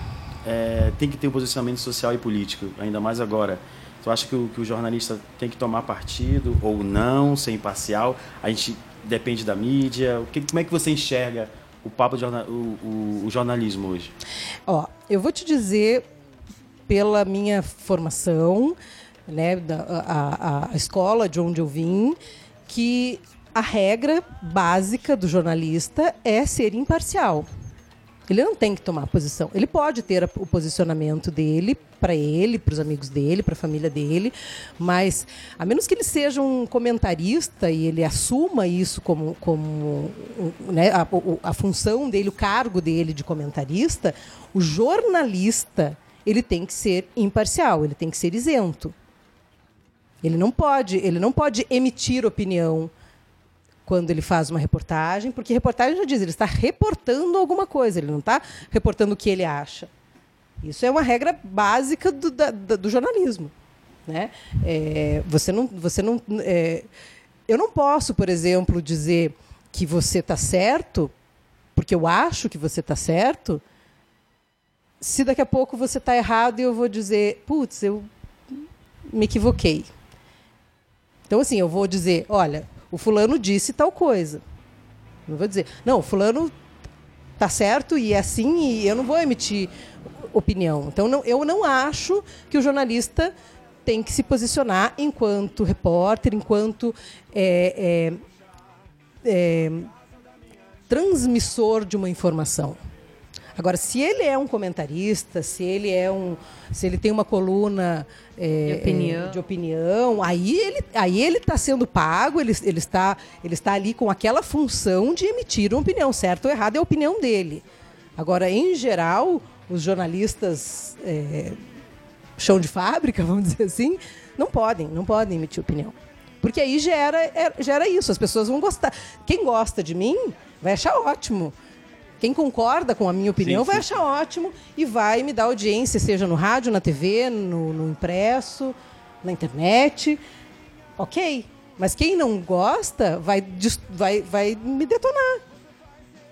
é, tem que ter um posicionamento social e político, ainda mais agora? Tu acha que o, que o jornalista tem que tomar partido ou não, ser imparcial? A gente depende da mídia? O que, como é que você enxerga o papo de jorna- o- o- o jornalismo hoje? Ó, eu vou te dizer, pela minha formação, né, da, a- a escola de onde eu vim, que a regra básica do jornalista é ser imparcial. Ele não tem que tomar posição. Ele pode ter o posicionamento dele para ele, para os amigos dele, para a família dele, mas a menos que ele seja um comentarista e ele assuma isso como, como né, a, a função dele, o cargo dele de comentarista, o jornalista ele tem que ser imparcial, ele tem que ser isento. Ele não pode, ele não pode emitir opinião quando ele faz uma reportagem, porque reportagem já diz, ele está reportando alguma coisa, ele não está reportando o que ele acha. Isso é uma regra básica do, da- do jornalismo. Né? É, você não, você não, é, eu não posso, por exemplo, dizer que você está certo, porque eu acho que você está certo, se daqui a pouco você está errado e eu vou dizer, putz, eu me equivoquei. Então, assim, eu vou dizer, olha, o fulano disse tal coisa. Não vou dizer, não, o fulano tá certo e é assim e eu não vou emitir opinião. Então, não, eu não acho que o jornalista tem que se posicionar enquanto repórter, enquanto é, é, é, transmissor de uma informação. Agora, se ele é um comentarista, se ele é um, se ele tem uma coluna é, de, opinião. É, de, opinião. aí ele aí ele está sendo pago, ele, ele está ele está ali com aquela função de emitir uma opinião, certo ou errado é a opinião dele. Agora, em geral, os jornalistas é, chão de fábrica, vamos dizer assim, não podem, não podem emitir opinião. Porque aí gera, é, gera isso, as pessoas vão gostar. Quem gosta de mim vai achar ótimo. Quem concorda com a minha opinião sim, vai sim. achar ótimo e vai me dar audiência, seja no rádio, na TV, no, no impresso, na internet. Ok. Mas quem não gosta vai, vai, vai me detonar.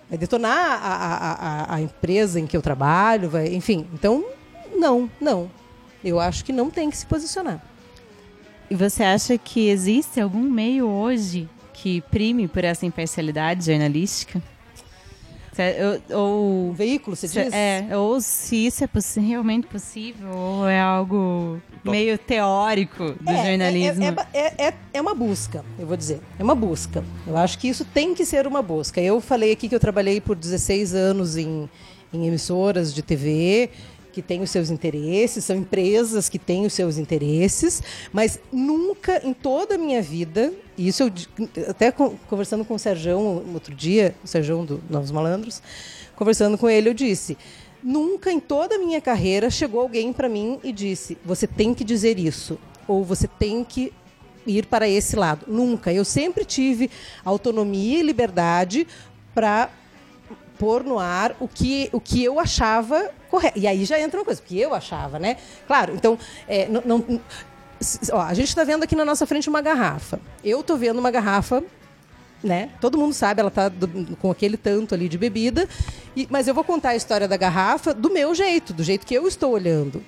Vai detonar a, a, a, a empresa em que eu trabalho, vai, enfim. Então, não, não. Eu acho que não tem que se posicionar. E você acha que existe algum meio hoje que prime por essa imparcialidade jornalística? Ou veículo, você diz? É, ou se isso é realmente possível, ou é algo meio teórico do é, é jornalismo. É, é, é, é, uma busca, eu vou dizer. É uma busca. Eu acho que isso tem que ser uma busca. Eu falei aqui que eu trabalhei por 16 anos em, em emissoras de TV que têm os seus interesses, são empresas que têm os seus interesses, mas nunca em toda a minha vida, e isso eu até conversando com o Sérgio outro dia, o Sérgio do Novos Malandros, conversando com ele, eu disse: nunca em toda a minha carreira chegou alguém para mim e disse: você tem que dizer isso, ou você tem que ir para esse lado. Nunca. Eu sempre tive autonomia e liberdade para pôr no ar o que, o que eu achava correto. E aí já entra uma coisa, porque eu achava, né? Claro, então, é, não, não ó, a gente está vendo aqui na nossa frente uma garrafa. Eu estou vendo uma garrafa né? Todo mundo sabe, ela está com aquele tanto ali de bebida. E, mas eu vou contar a história da garrafa do meu jeito, do jeito que eu estou olhando.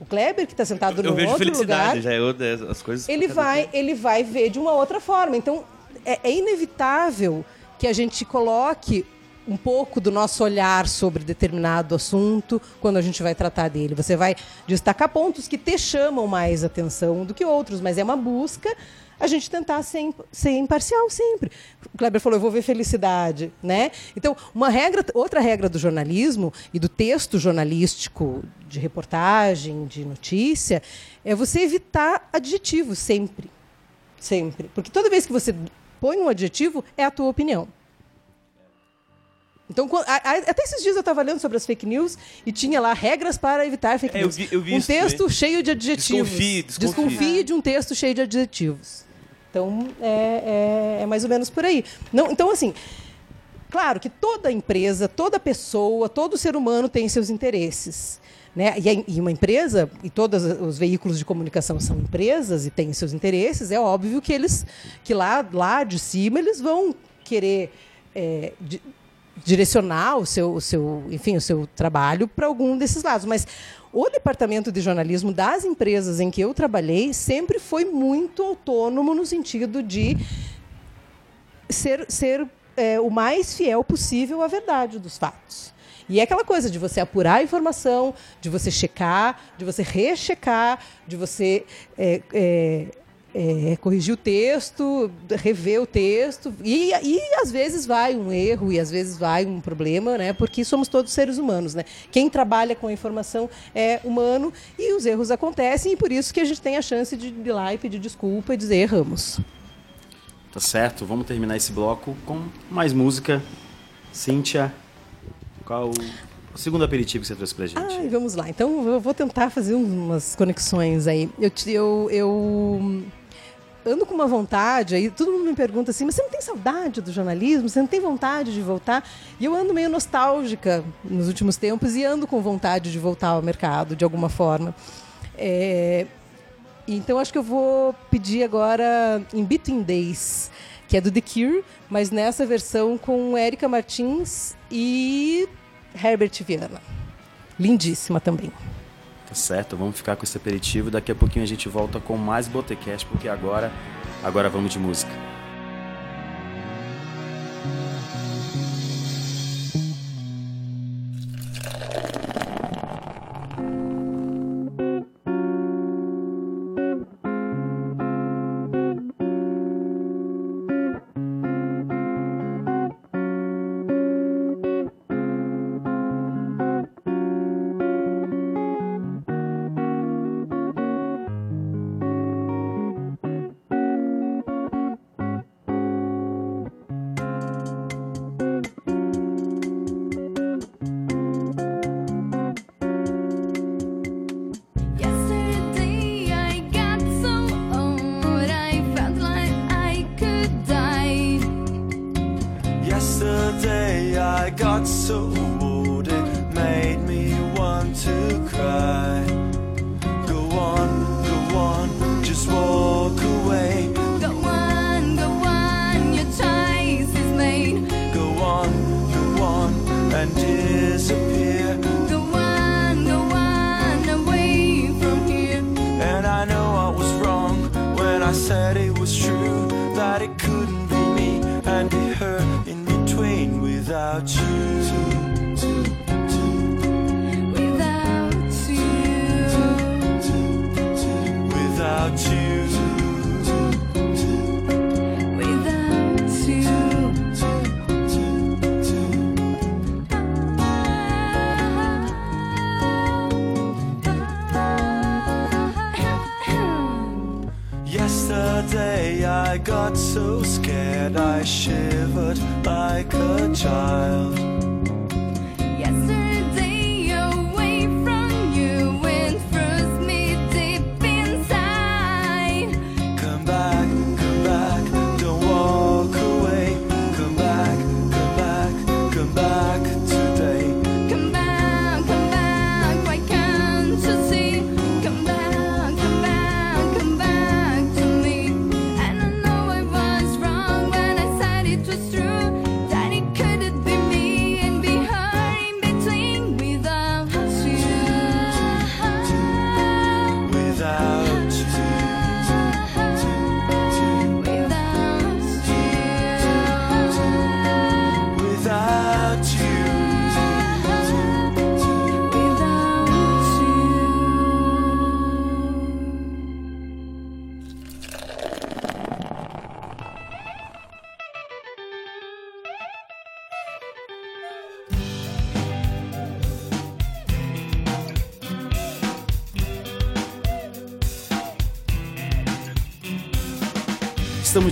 O Kleber que está sentado eu, no eu outro lugar, já eu, as coisas. Ele vai, ele vai ver de uma outra forma. Então é, é inevitável que a gente coloque um pouco do nosso olhar sobre determinado assunto quando a gente vai tratar dele. Você vai destacar pontos que te chamam mais atenção do que outros, mas é uma busca a gente tentar ser, ser imparcial sempre. O Kleber falou, eu vou ver felicidade, né? Então, uma regra, outra regra do jornalismo e do texto jornalístico de reportagem, de notícia, é você evitar adjetivos sempre. Sempre. Porque toda vez que você põe um adjetivo, é a tua opinião. Então, até esses dias eu estava lendo sobre as fake news e tinha lá regras para evitar fake news. É, eu vi, eu vi um texto cheio de adjetivos. Desconfie, desconfie. desconfie de um texto cheio de adjetivos. Então, é, é, é, mais ou menos por aí. Não, então, assim, claro que toda empresa, toda pessoa, todo ser humano tem seus interesses. Né? E, e uma empresa, e todos os veículos de comunicação são empresas e têm seus interesses, é óbvio que eles, que lá, lá de cima, eles vão querer é, de, direcionar o seu, o seu, enfim, o seu trabalho para algum desses lados. Mas o departamento de jornalismo das empresas em que eu trabalhei sempre foi muito autônomo no sentido de ser, ser é, o mais fiel possível à verdade dos fatos. E é aquela coisa de você apurar a informação, de você checar, de você rechecar, de você é, é, é, corrigir o texto, rever o texto, e, e às vezes vai um erro e às vezes vai um problema, né? Porque somos todos seres humanos, né? Quem trabalha com a informação é humano e os erros acontecem e por isso que a gente tem a chance de ir lá e pedir desculpa e dizer erramos. Tá certo, vamos terminar esse bloco com mais música. Cíntia, qual o segundo aperitivo que você trouxe pra gente? Ah, vamos lá. Então eu vou tentar fazer umas conexões aí. Eu, eu, eu ando com uma vontade, aí todo mundo me pergunta assim, mas você não tem saudade do jornalismo? Você não tem vontade de voltar? E eu ando meio nostálgica nos últimos tempos e ando com vontade de voltar ao mercado, de alguma forma. É... Então acho que eu vou pedir agora In Between Days, que é do The Cure, mas nessa versão com Érica Martins e Herbert Viana. Lindíssima também. Tá certo, vamos ficar com esse aperitivo. Daqui a pouquinho a gente volta com mais Botecast, porque agora, agora vamos de música.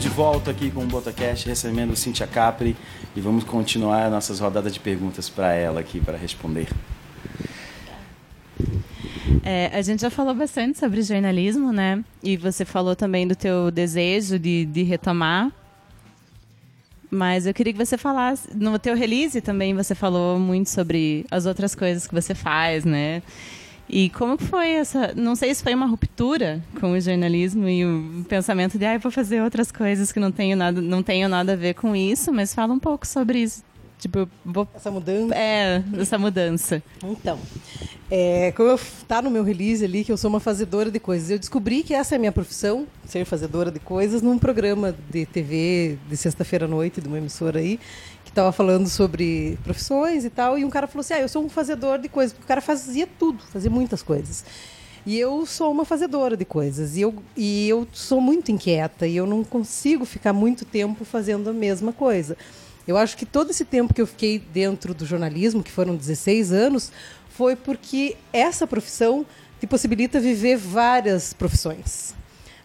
Estamos de volta aqui com o Botacast, recebendo Cintia Capri e vamos continuar nossas rodadas de perguntas para ela aqui para responder. É, a gente já falou bastante sobre jornalismo, né? E você falou também do teu desejo de, de retomar. Mas eu queria que você falasse, no teu release também você falou muito sobre as outras coisas que você faz, né? E como foi essa. Não sei se foi uma ruptura com o jornalismo e o pensamento de, ah, eu vou fazer outras coisas que não tenho nada, não tenho nada a ver com isso, mas fala um pouco sobre isso. Tipo, vou... Essa mudança? É, essa mudança. Então, é, como eu tá no meu release ali, que eu sou uma fazedora de coisas. Eu descobri que essa é a minha profissão, ser fazedora de coisas, num programa de TV de sexta-feira à noite, de uma emissora aí, que estava falando sobre profissões e tal, e um cara falou assim: Ah, eu sou um fazedor de coisas, porque o cara fazia tudo, fazia muitas coisas. E eu sou uma fazedora de coisas, e eu, e eu sou muito inquieta, e eu não consigo ficar muito tempo fazendo a mesma coisa. Eu acho que todo esse tempo que eu fiquei dentro do jornalismo, que foram 16 anos, foi porque essa profissão te possibilita viver várias profissões.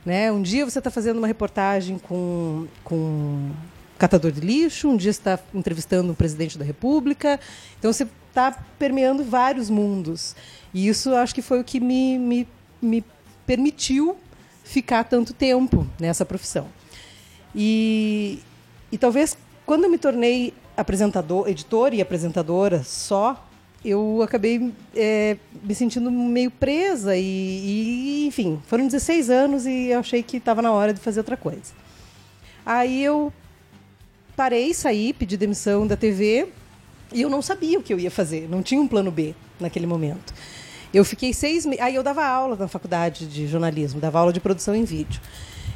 Né? Um dia você está fazendo uma reportagem com, com catador de lixo, um dia está entrevistando um presidente da República. Então você está permeando vários mundos. E isso acho que foi o que me, me, me permitiu ficar tanto tempo nessa profissão. E, e talvez quando eu me tornei apresentador, editora e apresentadora só, eu acabei é, me sentindo meio presa e, e, enfim, foram 16 anos e eu achei que estava na hora de fazer outra coisa. Aí eu parei, saí, pedi demissão da TV e eu não sabia o que eu ia fazer, não tinha um plano B naquele momento. Eu fiquei seis meses. Aí eu dava aula na faculdade de jornalismo, dava aula de produção em vídeo.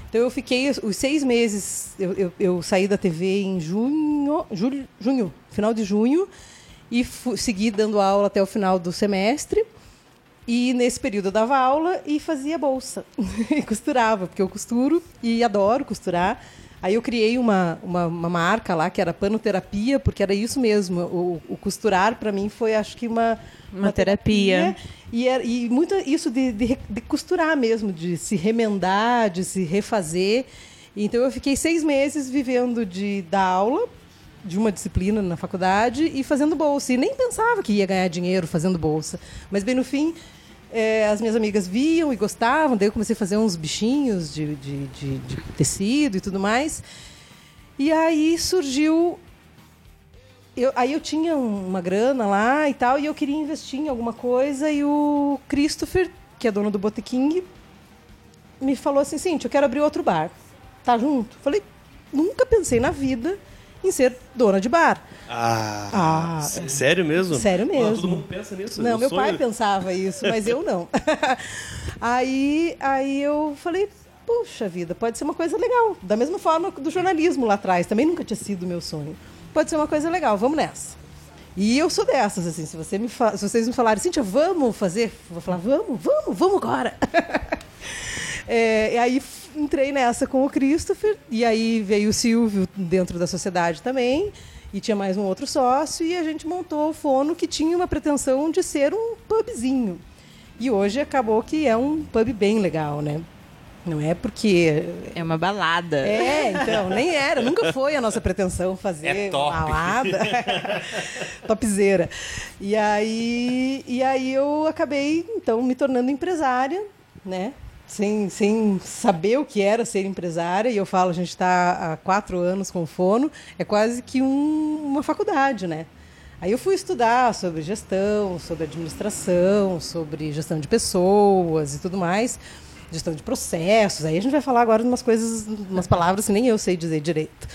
Então eu fiquei os seis meses. Eu, eu, eu saí da TV em junho, julho, junho, final de junho, e segui dando aula até o final do semestre. E nesse período eu dava aula e fazia bolsa. e costurava, porque eu costuro e adoro costurar. Aí eu criei uma, uma, uma, marca lá que era panoterapia, porque era isso mesmo. O, o costurar, para mim, foi acho que uma, uma, uma terapia. terapia. E, era, e muito isso de, de, de, costurar mesmo, de se remendar, de se refazer. Então eu fiquei seis meses vivendo de dar aula de uma disciplina na faculdade e fazendo bolsa. E nem pensava que ia ganhar dinheiro fazendo bolsa. Mas bem no fim é, as minhas amigas viam e gostavam, daí eu comecei a fazer uns bichinhos de, de, de, de tecido e tudo mais. E aí surgiu. Eu, aí eu tinha uma grana lá e tal, e eu queria investir em alguma coisa, e o Christopher, que é dono do Boteking, me falou assim: Cintia, eu quero abrir outro bar. Tá junto? Falei, nunca pensei na vida em ser dona de bar. Ah, ah sério mesmo? Sério mesmo. todo mundo pensa nisso. Não, meu sonho... pai pensava isso, mas eu não. aí, aí eu falei, puxa vida, pode ser uma coisa legal. Da mesma forma do jornalismo lá atrás, também nunca tinha sido meu sonho. Pode ser uma coisa legal, vamos nessa. E eu sou dessas, assim, se, você me fa... se vocês me falarem, Cíntia, vamos fazer, vou falar, vamos, vamos, vamos agora. é, e aí entrei nessa com o Christopher, e aí veio o Silvio dentro da sociedade também, e tinha mais um outro sócio, e a gente montou o Fono, que tinha uma pretensão de ser um pubzinho. E hoje acabou que é um pub bem legal, né? Não é porque. É uma balada. É, então, nem era. Nunca foi a nossa pretensão fazer é top. balada. Topzera. E aí, e aí eu acabei, então, me tornando empresária, né? Sem, sem saber o que era ser empresária, e eu falo, a gente está há quatro anos com o Fono, é quase que um, uma faculdade, né? Aí eu fui estudar sobre gestão, sobre administração, sobre gestão de pessoas e tudo mais, gestão de processos. Aí a gente vai falar agora de umas coisas, umas palavras que nem eu sei dizer direito.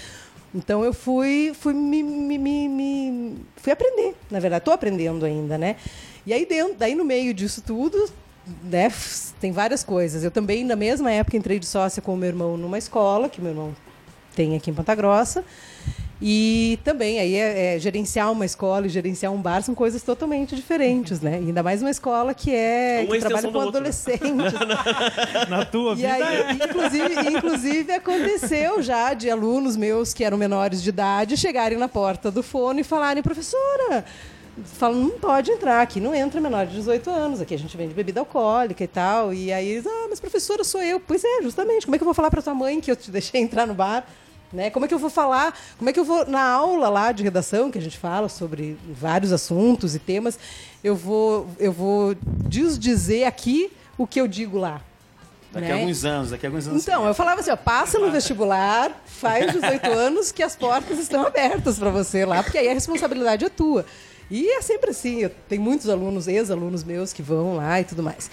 Então eu fui, fui me, me, me, me fui aprender, na verdade, estou aprendendo ainda, né? E aí dentro, daí no meio disso tudo, né, tem várias coisas. Eu também, na mesma época, entrei de sócia com o meu irmão numa escola, que meu irmão tem aqui em Ponta Grossa. E também aí é, é, gerenciar uma escola e gerenciar um bar são coisas totalmente diferentes, né? E ainda mais uma escola que é uma que trabalha com adolescentes. Na tua vida. E aí, inclusive, inclusive aconteceu já de alunos meus que eram menores de idade chegarem na porta do fone e falarem, professora, falam, não pode entrar, aqui não entra menor de 18 anos, aqui a gente vende bebida alcoólica e tal. E aí eles, ah, mas professora sou eu. Pois é, justamente. Como é que eu vou falar para tua mãe que eu te deixei entrar no bar? Né? Como é que eu vou falar? Como é que eu vou na aula lá de redação que a gente fala sobre vários assuntos e temas, eu vou eu vou desdizer aqui o que eu digo lá. Daqui a né? alguns anos, daqui a alguns anos. Então, eu falava assim, ó, passa no vestibular, faz 18 anos que as portas estão abertas para você lá, porque aí a responsabilidade é tua. E é sempre assim, tenho muitos alunos, ex-alunos meus que vão lá e tudo mais.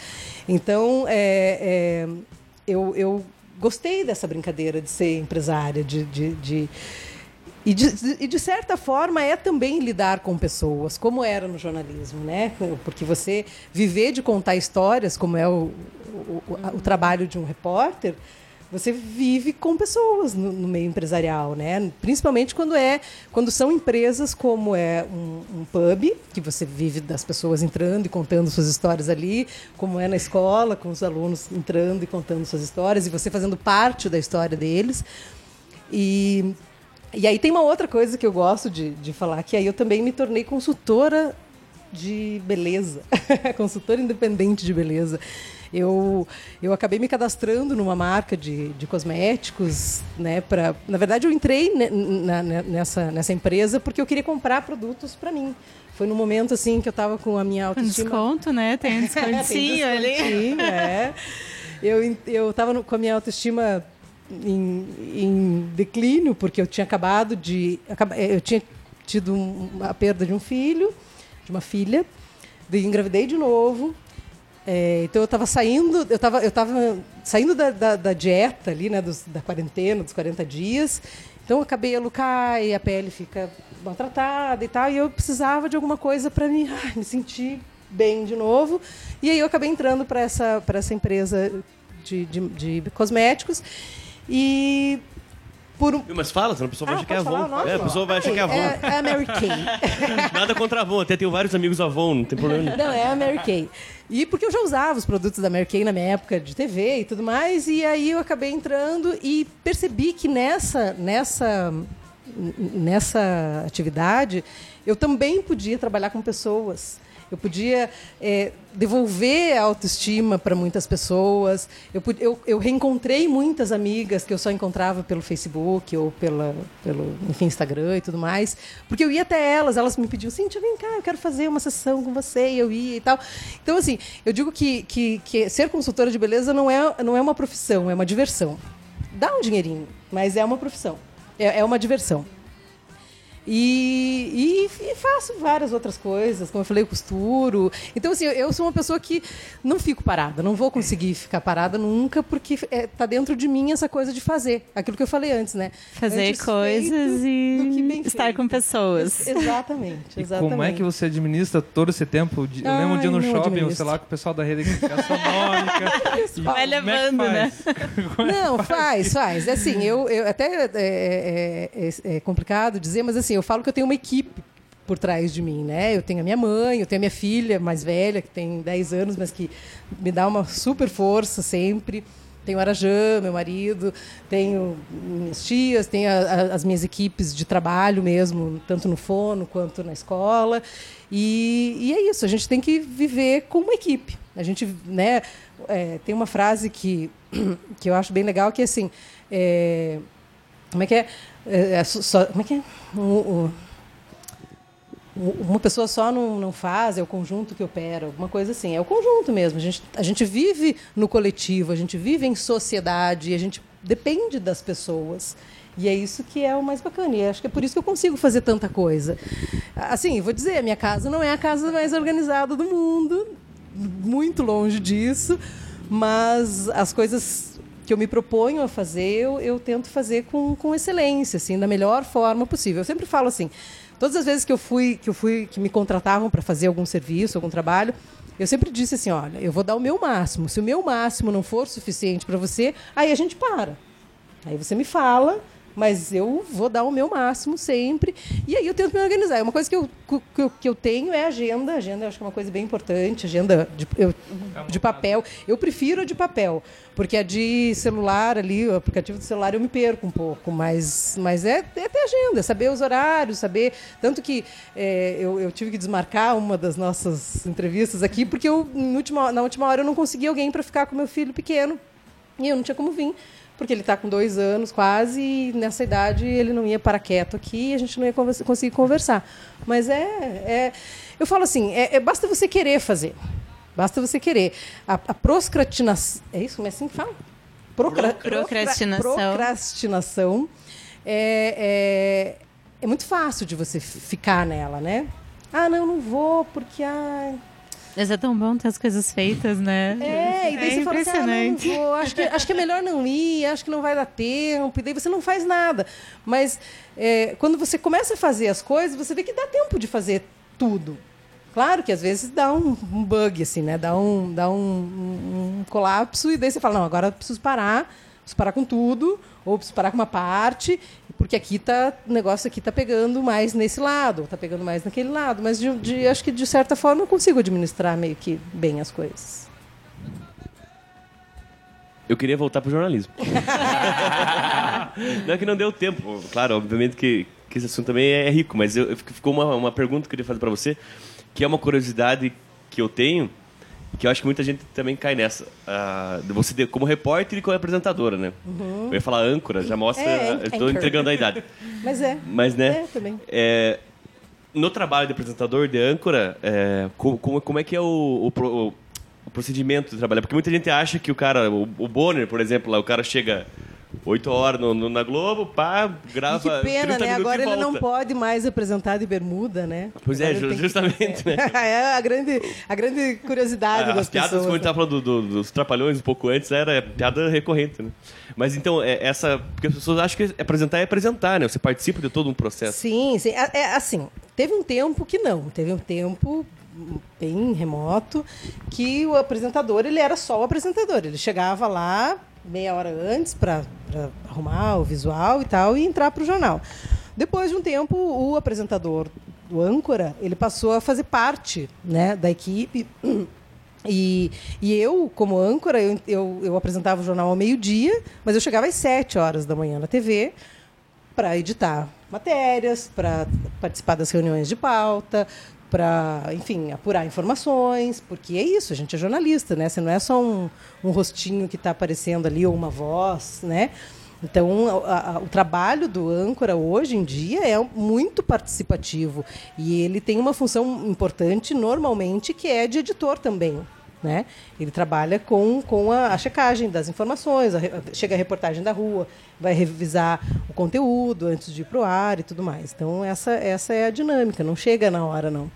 Então, é, é, eu, eu gostei dessa brincadeira de ser empresária, de, de, de e de, de, certa forma é também lidar com pessoas, como era no jornalismo, né? Porque você viver de contar histórias, como é o, o, o, o trabalho de um repórter, você vive com pessoas no, no, meio empresarial, né? Principalmente quando é quando são empresas como é um, um, pub que você vive das pessoas entrando e contando suas histórias ali, como é na escola com os alunos entrando e contando suas histórias e você fazendo parte da história deles e e aí tem uma outra coisa que eu gosto de, de falar que aí eu também me tornei consultora de beleza, consultora independente de beleza. Eu, eu acabei me cadastrando numa marca de, de cosméticos, né? Pra, na verdade, eu entrei na, na, nessa, nessa empresa porque eu queria comprar produtos para mim. Foi no momento assim que eu estava com a minha autoestima. Desconto, né? Tem um descontinho ali. É. Eu eu estava com a minha autoestima em, em, declínio porque eu tinha acabado de eu tinha tido uma, a perda de um filho de uma filha, engravidei de novo. É, então eu estava saindo, eu estava eu tava saindo da, da, da dieta ali, né, dos, da quarentena, dos 40 dias. Então o cabelo cai, a pele fica maltratada e tal, e eu precisava de alguma coisa para me, me sentir bem de novo. E aí eu acabei entrando para essa, essa empresa de, de, de cosméticos. E por um... Mas fala, senão a pessoa vai ah, achar que é Avon. É, a pessoa vai achar que é Avon. É, é Mary Kay. Nada contra Avon, até tenho vários amigos Avon, não tem problema. Não, é a Mary Kay. E porque eu já usava os produtos da Mary Kay na minha época de TV e tudo mais, e aí eu acabei entrando e percebi que nessa, nessa, nessa atividade eu também podia trabalhar com pessoas eu podia é, devolver a autoestima para muitas pessoas. Eu, eu, eu, reencontrei muitas amigas que eu só encontrava pelo Facebook ou pela, pelo enfim, Instagram e tudo mais, porque eu ia até elas, elas me pediam, Cintia, vem cá, eu quero fazer uma sessão com você, e eu ia e tal. Então, assim, eu digo que, que, que ser consultora de beleza não é, não é uma profissão, é uma diversão. Dá um dinheirinho, mas é uma profissão, é, é uma diversão. E, e, e, faço várias outras coisas, como eu falei, eu costuro. Então, assim, eu sou uma pessoa que não fico parada, não vou conseguir ficar parada nunca, porque é, tá dentro de mim essa coisa de fazer. Aquilo que eu falei antes, né? Fazer antes coisas e estar feito. com pessoas. Exatamente, exatamente. E como é que você administra todo esse tempo? De, eu lembro um dia no shopping, sei lá, com o pessoal da rede gastronômica. Vai é levando, é né? não, faz, faz. É assim, eu, eu até é, é, é complicado dizer, mas assim, assim, eu falo que eu tenho uma equipe por trás de mim, né? Eu tenho a minha mãe, eu tenho a minha filha mais velha, que tem 10 anos, mas que me dá uma super força sempre. Tenho o Arajã, meu marido, tenho minhas tias, tenho a, a, as minhas equipes de trabalho mesmo, tanto no fono quanto na escola. E, e, é isso, a gente tem que viver com uma equipe. A gente, né, é, tem uma frase que, que eu acho bem legal, que é assim, é, como é que é? É, é, como é que é? O, o, uma pessoa só não, não faz, é o conjunto que opera, alguma coisa assim. É o conjunto mesmo. A gente, a gente vive no coletivo, a gente vive em sociedade, a gente depende das pessoas. E é isso que é o mais bacana. E acho que é por isso que eu consigo fazer tanta coisa. Assim, vou dizer, minha casa não é a casa mais organizada do mundo, muito longe disso, mas as coisas que eu me proponho a fazer, eu, eu tento fazer com, com excelência, assim, da melhor forma possível. Eu sempre falo assim, todas as vezes que eu fui, que eu fui, que me contratavam para fazer algum serviço, algum trabalho, eu sempre disse assim, olha, eu vou dar o meu máximo. Se o meu máximo não for suficiente para você, aí a gente para. Aí você me fala mas eu vou dar o meu máximo sempre. E aí eu tento me organizar. Uma coisa que eu, que eu, que eu tenho é agenda. Agenda eu acho que é uma coisa bem importante. Agenda de, eu, de papel. Eu prefiro a de papel, porque a de celular ali, o aplicativo do celular, eu me perco um pouco. Mas, mas é, é ter agenda, é saber os horários, saber. Tanto que é, eu, eu tive que desmarcar uma das nossas entrevistas aqui, porque eu, última, na última hora eu não consegui alguém para ficar com meu filho pequeno. E eu não tinha como vir porque ele está com dois anos quase e nessa idade ele não ia para quieto aqui e a gente não ia conversa, conseguir conversar. Mas é, é eu falo assim, é, é, basta você querer fazer, basta você querer. A, a procrastinação, é isso? Mas é assim que fala? Procra, procrastinação. Procrastinação é, é, é muito fácil de você ficar nela, né? Ah, não, não vou porque ah, mas é tão bom ter as coisas feitas, né? É, e daí é você fala assim, ah, não, vou, acho, que, acho que é melhor não ir, acho que não vai dar tempo, e daí você não faz nada. Mas é, quando você começa a fazer as coisas, você vê que dá tempo de fazer tudo. Claro que às vezes dá um, um bug, assim, né? Dá, um, dá um, um, um colapso, e daí você fala, não, agora eu preciso parar, preciso parar com tudo, ou preciso parar com uma parte, porque aqui tá, o negócio aqui está pegando mais nesse lado, está pegando mais naquele lado. Mas de, de, acho que de certa forma eu consigo administrar meio que bem as coisas. Eu queria voltar para o jornalismo. não é que não deu tempo. Claro, obviamente que, que esse assunto também é rico, mas eu, ficou uma, uma pergunta que eu queria fazer para você, que é uma curiosidade que eu tenho que eu acho que muita gente também cai nessa. Uh, você como repórter e como apresentadora, né? Uhum. Eu ia falar âncora, já mostra. É, Estou entregando a idade. Mas é. Mas, né? É, também. É, no trabalho de apresentador, de âncora, é, como, como é que é o, o, o, procedimento de trabalhar? Porque muita gente acha que o cara, o, o Bonner, por exemplo, lá, o cara chega 8 horas no, no, na Globo, pá, grava. E que pena, né? Agora ele não pode mais apresentar de bermuda, né? Pois é, justamente, que... né? é a grande, a grande curiosidade é, das As piadas, pessoas, quando a gente tava falando do, do, dos trapalhões um pouco antes, era piada recorrente, né? Mas então, é, essa. Porque as pessoas acham que apresentar é apresentar, né? Você participa de todo um processo. Sim, sim. É, é assim, teve um tempo que não. Teve um tempo bem remoto que o apresentador ele era só o apresentador ele chegava lá meia hora antes para arrumar o visual e tal e entrar para o jornal. Depois de um tempo o apresentador o âncora ele passou a fazer parte né da equipe. E, e eu, como âncora, eu, eu, eu apresentava o jornal ao meio-dia, mas eu chegava às sete horas da manhã na TV para editar matérias, para participar das reuniões de pauta, para, enfim, apurar informações, porque é isso, a gente é jornalista, né? Você não é só um, um rostinho que está aparecendo ali ou uma voz, né? Então, a, a, o trabalho do âncora hoje em dia é muito participativo e ele tem uma função importante normalmente que é de editor também. Né? Ele trabalha com, com a, a checagem das informações, a, chega a reportagem da rua, vai revisar o conteúdo antes de ir para o ar e tudo mais. Então, essa, essa é a dinâmica, não chega na hora, não.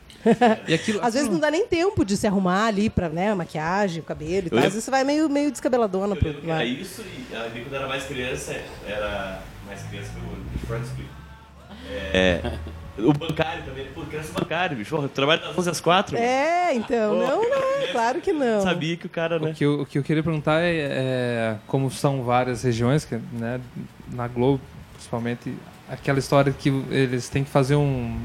Aquilo, Às vezes não dá nem tempo de se arrumar ali para né, maquiagem, o cabelo e tal. Às vezes você vai meio, meio descabeladona. Pro, era isso e a quando era mais criança, era mais criança que o Front É. O bancário também. Pô, criança bancário, bicho. Eu trabalho das 11 às 4. É, então. Pô, não, não. Claro que não. Sabia que o cara, né? O que eu, o que eu queria perguntar é, é, como são várias regiões, que, né, na Globo, principalmente, aquela história que eles têm que fazer um...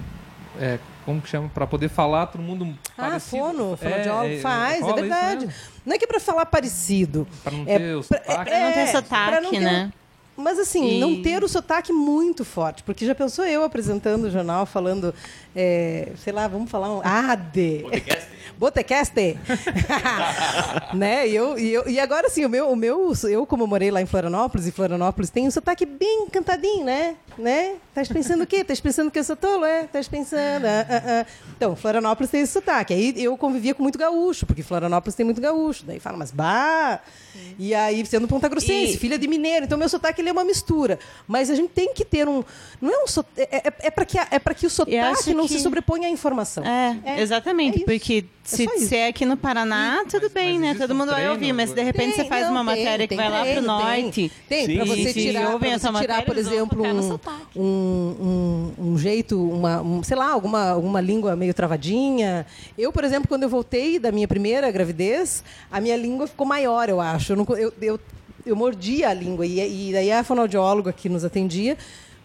É, como que chama? Para poder falar todo mundo ah, parecido. fono, fonoaudiólogo, é, é, faz, é verdade. Não é que é para falar parecido. Para não ter o sotaque. É, não ter sotaque, né? Mas assim, e... não ter o sotaque muito forte, porque já pensou eu apresentando o jornal falando, é, sei lá, vamos falar um AD. Botecaste. né? E, eu, e, eu, e agora sim, o meu, o meu, eu como morei lá em Florianópolis, e Florianópolis tem um sotaque bem cantadinho, né? né? Estás pensando o quê? Estás pensando que eu sou tolo, é? Estás pensando... Ah, ah, ah. Então, Florianópolis tem esse sotaque. Aí eu convivia com muito gaúcho, porque Florianópolis tem muito gaúcho. Daí fala, mas bah... E aí, sendo Ponta Grossense, e... filha de mineiro. Então, meu sotaque ele é uma mistura. Mas a gente tem que ter um... Não é um sotaque... É, é, é para que, é que o sotaque não que... se sobreponha à informação. É, é exatamente. É porque se, é se é aqui no Paraná, tudo mas, bem, mas né? Todo mundo vai ouvir. Mas, de repente, tem, você faz não, uma tem, matéria tem, que vai lá para o norte. Tem, tem. para você tirar, pra você tirar por exemplo, um, um, um, um, jeito, uma, um, sei lá, alguma, alguma língua meio travadinha. Eu, por exemplo, quando eu voltei da minha primeira gravidez, a minha língua ficou maior, eu acho. Eu, não, eu, eu, eu mordia a língua. E, e daí a fonoaudióloga que nos atendia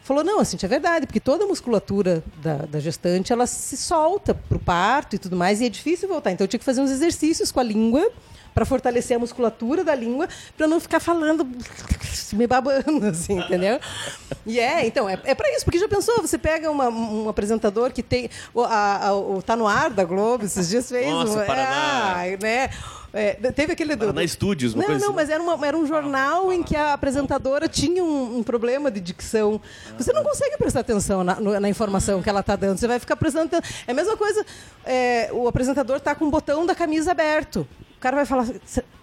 falou não assim é verdade porque toda a musculatura da, da gestante ela se solta para o parto e tudo mais e é difícil voltar. Então eu tinha que fazer uns exercícios com a língua para fortalecer a musculatura da língua, para não ficar falando me babando, assim, entendeu? E é, então, é, é para isso, porque já pensou, você pega uma, um apresentador que tem. O, a, a, o Tá no Ar da Globo, esses dias fez. Nossa, um, Paraná. É, né? É, teve aquele do. Na estúdios, uma Não, coisa não, assim. mas era, uma, era um jornal em que a apresentadora tinha um, um problema de dicção. Você não consegue prestar atenção na, na informação que ela está dando. Você vai ficar prestando atenção. É a mesma coisa, é, o apresentador está com o botão da camisa aberto cara vai falar,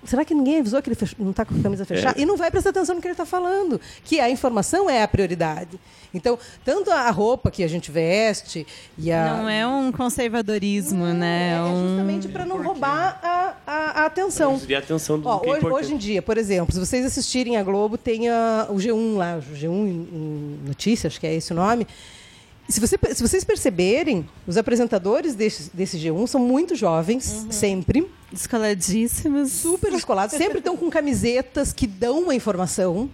será que ninguém avisou que ele fech... não está com a camisa fechada? É. E não vai prestar atenção no que ele está falando, que a informação é a prioridade. Então, tanto a roupa que a gente veste e a... Não é um conservadorismo, não, né? É, é justamente para não roubar a, a, a atenção. a atenção do Ó, que é hoje, hoje, em dia, por exemplo, se vocês assistirem a Globo, tem a, o G1 lá, o G1 em Notícias, que é esse o nome, se, você, se, vocês perceberem, os apresentadores desse, desse G1 são muito jovens, uhum. sempre. Descoladíssimos. Super descolados. sempre estão com camisetas que dão uma informação,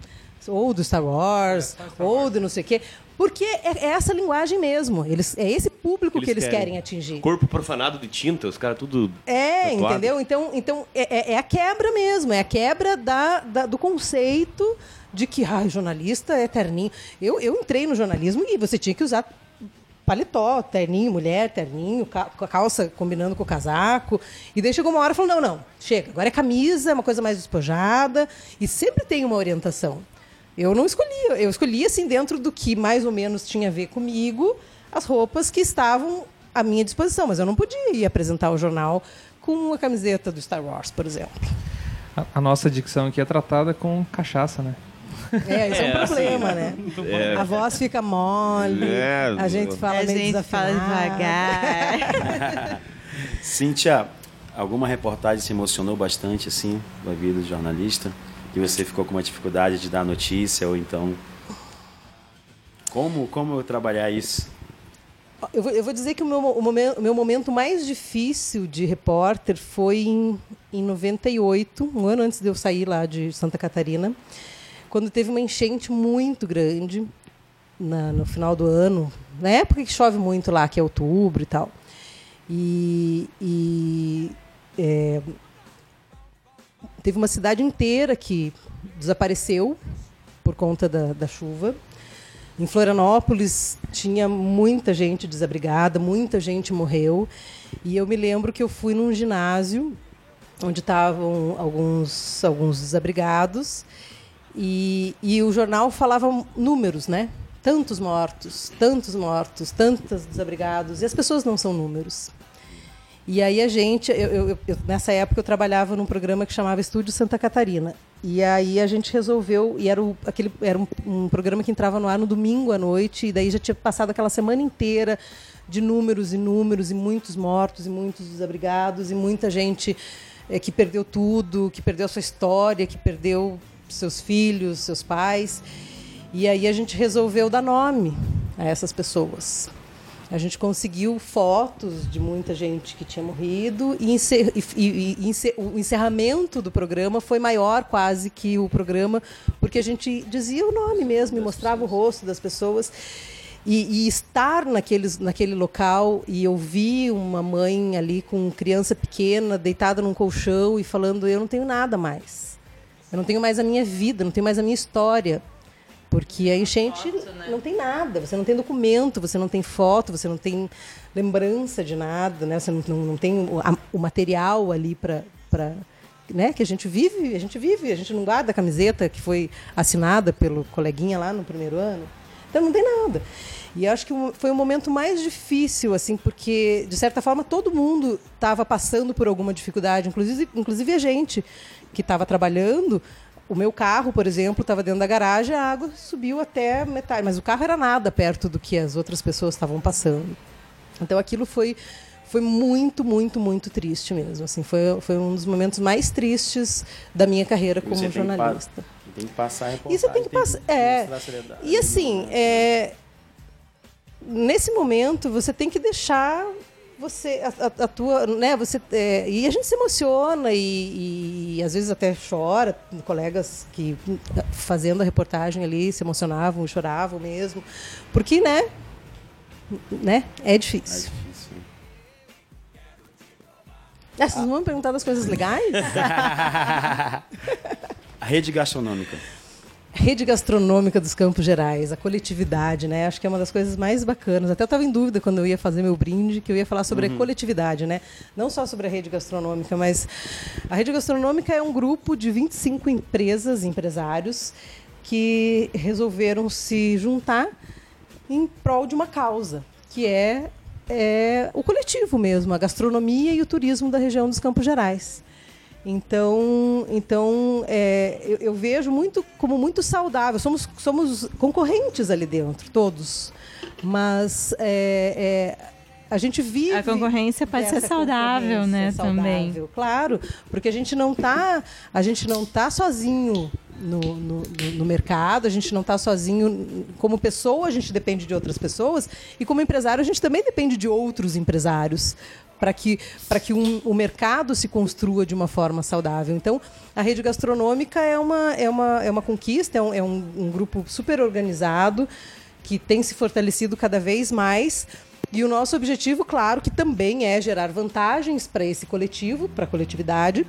ou do Star Wars, é, Star ou Wars. do não sei o quê. Porque é, é, essa linguagem mesmo. Eles, é esse público eles que eles querem. querem. atingir. Corpo profanado de tinta, os caras tudo. É, tatuado. entendeu? Então, então é, é, é, a quebra mesmo. É a quebra da, da do conceito de que ah, jornalista é terninho. Eu, eu entrei no jornalismo e você tinha que usar paletó, terninho, mulher, terninho, a calça combinando com o casaco. E daí chegou uma hora e falou: não, não, chega, agora é camisa, uma coisa mais despojada. E sempre tem uma orientação. Eu não escolhi, eu escolhi assim dentro do que mais ou menos tinha a ver comigo, as roupas que estavam à minha disposição, mas eu não podia ir apresentar o jornal com uma camiseta do Star Wars, por exemplo. A, a nossa dicção aqui é tratada com cachaça, né? É, isso é, um é, problema, assim, né? É. A voz fica mole, é, a gente fala a meio gente fala devagar. Cíntia, alguma reportagem se emocionou bastante, assim, da vida do jornalista? Que você ficou com uma dificuldade de dar notícia, ou então... Como, como trabalhar isso? Eu vou, eu vou dizer que o meu, o, momento, o meu momento mais difícil de repórter foi em, em 98, um ano antes de eu sair lá de Santa Catarina, quando teve uma enchente muito grande na, no final do ano, na época que chove muito lá, que é outubro e tal. E, e é, teve uma cidade inteira que desapareceu por conta da, da chuva. Em Florianópolis tinha muita gente desabrigada, muita gente morreu. E eu me lembro que eu fui num ginásio onde estavam alguns, alguns desabrigados e, e o jornal falava números, né? Tantos mortos, tantos mortos, tantos desabrigados. E as pessoas não são números. E aí a gente, eu, eu, eu, nessa época eu trabalhava num programa que chamava Estúdio Santa Catarina. E aí a gente resolveu, e era, o, aquele, era um, um, programa que entrava no ar no domingo à noite, e daí já tinha passado aquela semana inteira de números e números, e muitos mortos, e muitos desabrigados, e muita gente é, que perdeu tudo, que perdeu a sua história, que perdeu seus filhos, seus pais. E aí a gente resolveu dar nome a essas pessoas. A gente conseguiu fotos de muita gente que tinha morrido e, encer, e, e, e, o encerramento do programa foi maior quase que o programa, porque a gente dizia o nome mesmo e mostrava o rosto das pessoas. E, estar naqueles, naquele local e ouvir uma mãe ali com criança pequena deitada num colchão e falando: Eu não tenho nada mais. Eu não tenho mais a minha vida, não tenho mais a minha história. Porque a enchente foto, né? não tem nada, você não tem documento, você não tem foto, você não tem lembrança de nada, né? Você não, não, não tem o, a, o, material ali para né? Que a gente vive, a gente vive, a gente não guarda a camiseta que foi assinada pelo coleguinha lá no primeiro ano. Então não tem nada. E acho que foi o momento mais difícil, assim, porque de certa forma todo mundo estava passando por alguma dificuldade, inclusive, inclusive a gente que estava trabalhando o meu carro, por exemplo, estava dentro da garagem, a água subiu até metade, mas o carro era nada perto do que as outras pessoas estavam passando. Então aquilo foi foi muito, muito, muito triste mesmo. Assim, foi, foi um dos momentos mais tristes da minha carreira como jornalista. Tem que passar a reportagem. Tem que passar. É. E assim, é, nesse momento você tem que deixar você a, a, tua, né? Você é, e a gente se emociona e, e, às vezes até chora, colegas que fazendo a reportagem ali se emocionavam, choravam mesmo, porque, né? Né? É difícil. É difícil. Ah, vocês vão me perguntar das coisas legais? a rede gastronômica rede gastronômica dos Campos Gerais, a coletividade, né? Acho que é uma das coisas mais bacanas. Até eu estava em dúvida quando eu ia fazer meu brinde, que eu ia falar sobre uhum. a coletividade, né? Não só sobre a rede gastronômica, mas a rede gastronômica é um grupo de 25 empresas, empresários, que resolveram se juntar em prol de uma causa, que é, é o coletivo mesmo, a gastronomia e o turismo da região dos Campos Gerais. Então, então é, eu, eu, vejo muito como muito saudável. Somos, somos concorrentes ali dentro, todos. Mas é, é, a gente vive. A concorrência pode ser saudável, né? Saudável, também. Claro, porque a gente não está, a gente não tá sozinho no, no, no, mercado, a gente não está sozinho. Como pessoa, a gente depende de outras pessoas, e como empresário, a gente também depende de outros empresários para que, que um, o mercado se construa de uma forma saudável. Então, a rede gastronômica é uma, é uma, é uma conquista, é um, é um, um grupo super organizado que tem se fortalecido cada vez mais. E o nosso objetivo, claro, que também é gerar vantagens para esse coletivo, para a coletividade,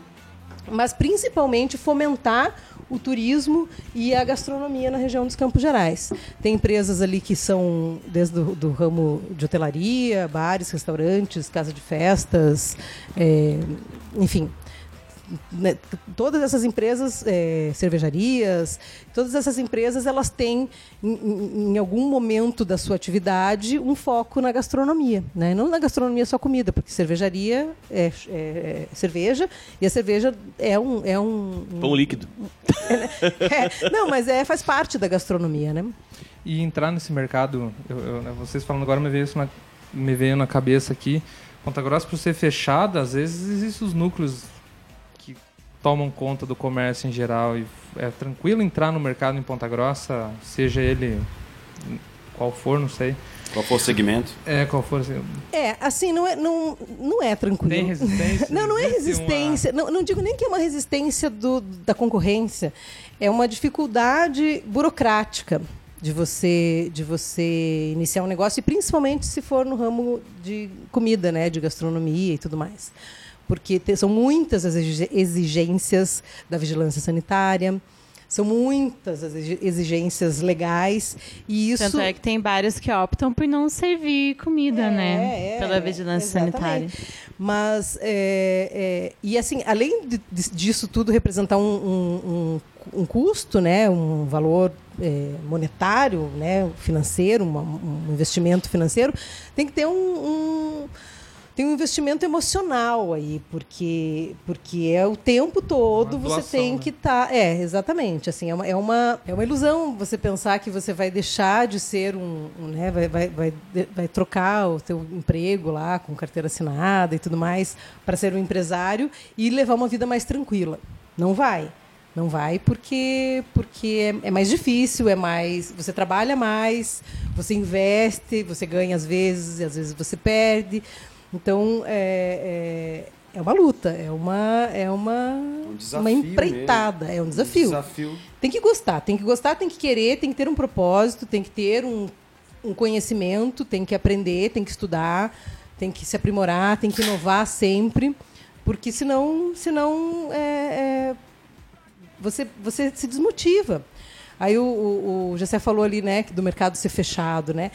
mas principalmente fomentar o turismo e a gastronomia na região dos Campos Gerais. Tem empresas ali que são desde o do ramo de hotelaria, bares, restaurantes, casa de festas, é, enfim, né, todas essas empresas, é, cervejarias, todas essas empresas, elas têm, em, em, algum momento da sua atividade, um foco na gastronomia. Né? Não na gastronomia só comida, porque cervejaria é, é, é cerveja, e a cerveja é um... É um, um Pão líquido. É, não, mas é, faz parte da gastronomia, né? E entrar nesse mercado, eu, eu, né, vocês falando agora, me veio, isso na, me veio na cabeça aqui, Ponta Grossa, por ser fechada, às vezes existem os núcleos tomam conta do comércio em geral. E é tranquilo entrar no mercado em Ponta Grossa, seja ele qual for, não sei. Qual for o segmento? É, qual for o É, assim, não é, não, não é tranquilo. Tem resistência? não, não é resistência. Uma... Não, não digo nem que é uma resistência do, da concorrência. É uma dificuldade burocrática de você de você iniciar um negócio e principalmente se for no ramo de comida, né, de gastronomia e tudo mais, porque são muitas as exigências da vigilância sanitária, são muitas as exigências legais e isso tanto é que tem vários que optam por não servir comida, é, né, é, pela vigilância exatamente. sanitária. Mas é, é, e assim, além de, disso tudo representar um, um, um, custo, né, um valor é, monetário, né, financeiro, um investimento financeiro, tem que ter um, tem um investimento emocional aí, porque porque é o tempo todo doação, você tem né? que estar, tá, é exatamente assim é uma, é uma é uma ilusão você pensar que você vai deixar de ser um, um né, vai, vai, vai, vai trocar o seu emprego lá com carteira assinada e tudo mais para ser um empresário e levar uma vida mais tranquila. Não vai. Não vai porque porque é, é, mais difícil, é mais você trabalha mais, você investe, você ganha às vezes, às vezes você perde. Então é, é, é uma luta, é uma é uma um uma empreitada, mesmo. é um desafio. um desafio. Tem que gostar, tem que gostar, tem que querer, tem que ter um propósito, tem que ter um, um conhecimento, tem que aprender, tem que estudar, tem que se aprimorar, tem que inovar sempre, porque senão senão é, é você, você se desmotiva. Aí o, o, o Gessé falou ali, né, do mercado ser fechado, né?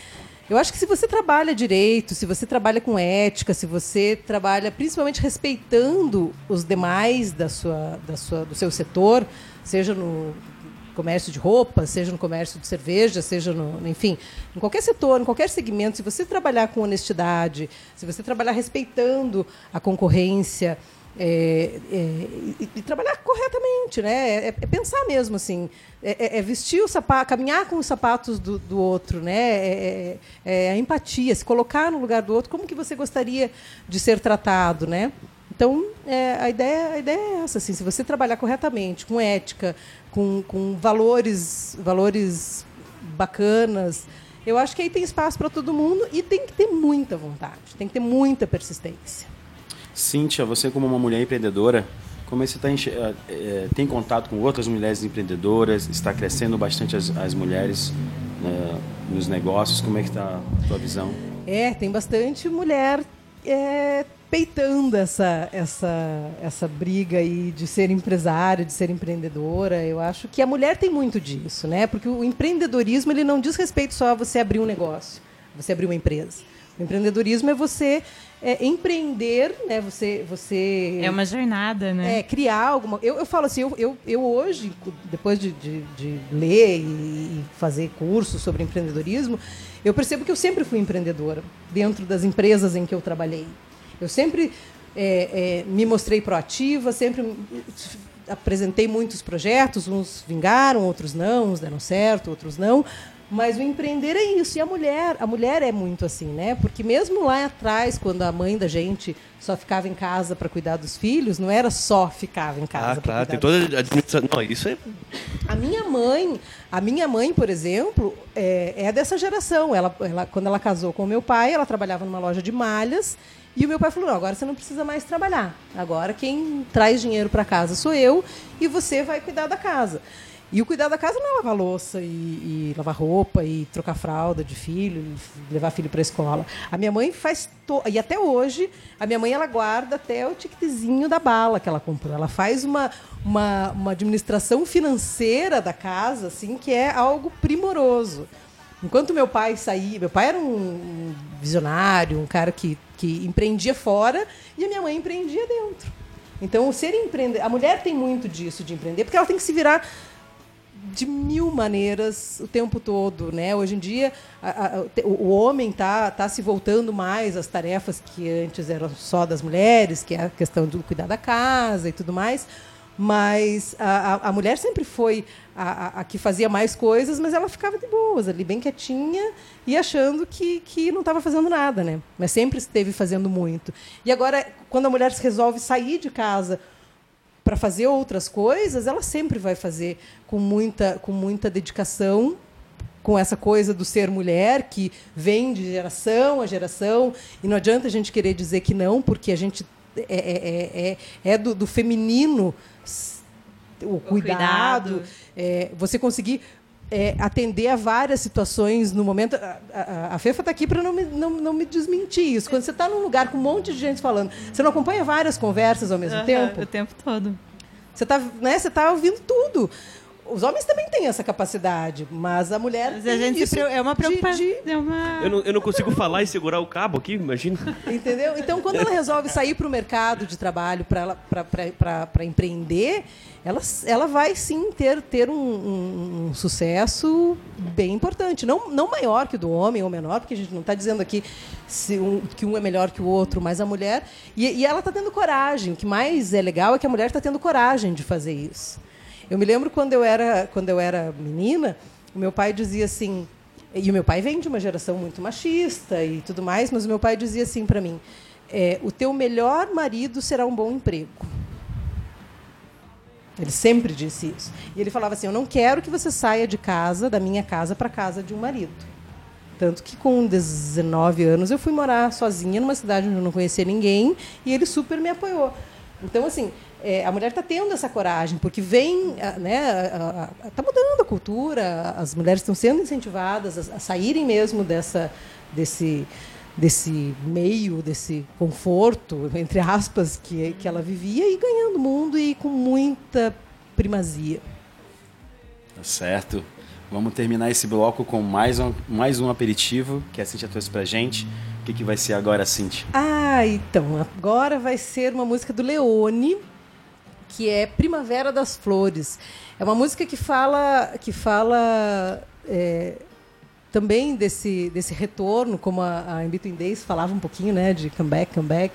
Eu acho que se você trabalha direito, se você trabalha com ética, se você trabalha principalmente respeitando os demais da sua, da sua, do seu setor, seja no comércio de roupa, seja no comércio de cerveja, seja no, enfim, em qualquer setor, em qualquer segmento, se você trabalhar com honestidade, se você trabalhar respeitando a concorrência, é, é, e, e, trabalhar corretamente, né? É, é pensar mesmo assim, é, é, é, vestir o sapato, caminhar com os sapatos do, do outro, né? É, a empatia, se colocar no lugar do outro, como que você gostaria de ser tratado, né? Então a ideia, a ideia é essa, assim, se você trabalhar corretamente, com ética, com, com valores, valores bacanas, eu acho que aí tem espaço para todo mundo e tem que ter muita vontade, tem que ter muita persistência. Cíntia, você como uma mulher empreendedora, como é que você tá, é, tem contato com outras mulheres empreendedoras? Está crescendo bastante as, as mulheres né, nos negócios? Como é que está a tua visão? É, tem bastante mulher é, peitando essa, essa, essa briga aí de ser empresária, de ser empreendedora. Eu acho que a mulher tem muito disso, né? Porque o empreendedorismo ele não diz respeito só a você abrir um negócio, você abrir uma empresa. O empreendedorismo é você é, empreender, né? Você, você é uma jornada, né? É criar alguma. Eu, eu falo assim, eu, eu, eu hoje, depois de, de, de ler e fazer cursos sobre empreendedorismo, eu percebo que eu sempre fui empreendedora dentro das empresas em que eu trabalhei. Eu sempre é, é, me mostrei proativa, sempre apresentei muitos projetos, uns vingaram, outros não, uns deram certo, outros não, mas o empreender é isso. E a mulher, a mulher é muito assim, né? Porque mesmo lá atrás, quando a mãe da gente só ficava em casa para cuidar dos filhos, não era só ficava em casa. Ah, claro, tem toda a administração. Não, isso é. A minha mãe, a minha mãe, por exemplo, é, é dessa geração. Ela, ela, quando ela casou com o meu pai, ela trabalhava numa loja de malhas. E o meu pai falou: não, agora você não precisa mais trabalhar. Agora quem traz dinheiro para casa sou eu e você vai cuidar da casa. E o cuidar da casa não é lavar louça e, e lavar roupa e trocar fralda de filho, levar filho para a escola. A minha mãe faz to... e até hoje a minha mãe ela guarda até o ticketzinho da bala que ela comprou. Ela faz uma, uma, uma administração financeira da casa assim que é algo primoroso. Enquanto meu pai saía, meu pai era um visionário, um cara que, que empreendia fora e a minha mãe empreendia dentro. Então, ser empreender, a mulher tem muito disso de empreender, porque ela tem que se virar de mil maneiras o tempo todo, né? Hoje em dia a, a, o homem tá tá se voltando mais às tarefas que antes eram só das mulheres, que é a questão do cuidar da casa e tudo mais. Mas a, a mulher sempre foi a, que fazia mais coisas, mas ela ficava de boas ali, bem quietinha e achando que, que não estava fazendo nada, né? Mas sempre esteve fazendo muito. E agora, quando a mulher se resolve sair de casa para fazer outras coisas, ela sempre vai fazer com muita, com muita dedicação, com essa coisa do ser mulher que vem de geração a geração. E não adianta a gente querer dizer que não, porque a gente é, é, é, é do, do, feminino o, o cuidado, cuidado. É, você conseguir é, atender a várias situações no momento. A, a, a Fefa está aqui para não me, não, não me desmentir isso. Quando você está num lugar com um monte de gente falando, você não acompanha várias conversas ao mesmo uhum, tempo? O tempo todo. Você está né, você tá ouvindo tudo. Os homens também têm essa capacidade, mas a mulher mas a gente isso é uma preocupação. De, de... É uma... Eu, não, eu não consigo falar e segurar o cabo aqui, imagina. Entendeu? Então, quando ela resolve sair para o mercado de trabalho para empreender, ela, ela vai sim ter, ter um, um, um, sucesso bem importante. Não, não maior que o do homem ou menor, porque a gente não está dizendo aqui se um, que um é melhor que o outro, mas a mulher. E, e ela está tendo coragem. O que mais é legal é que a mulher está tendo coragem de fazer isso. Eu me lembro quando eu era, quando eu era menina, o meu pai dizia assim, e o meu pai vem de uma geração muito machista e tudo mais, mas o meu pai dizia assim para mim: é, o teu melhor marido será um bom emprego. Ele sempre disse isso. E ele falava assim: Eu não quero que você saia de casa, da minha casa, para casa de um marido. Tanto que com 19 anos eu fui morar sozinha numa cidade onde eu não conhecia ninguém e ele super me apoiou. Então, assim, é, a mulher está tendo essa coragem, porque vem, né, está mudando a cultura, as mulheres estão sendo incentivadas a, a, saírem mesmo dessa, desse, desse meio, desse conforto, entre aspas, que, que ela vivia, e ganhando o mundo e com muita primazia. Tá certo. Vamos terminar esse bloco com mais um, mais um aperitivo que a Cintia trouxe pra gente. O que, que vai ser agora, Cintia? Ah, então, agora vai ser uma música do Leone, que é Primavera das Flores. É uma música que fala, que fala é, também desse, desse retorno, como a, a Days falava um pouquinho, né, de comeback, comeback,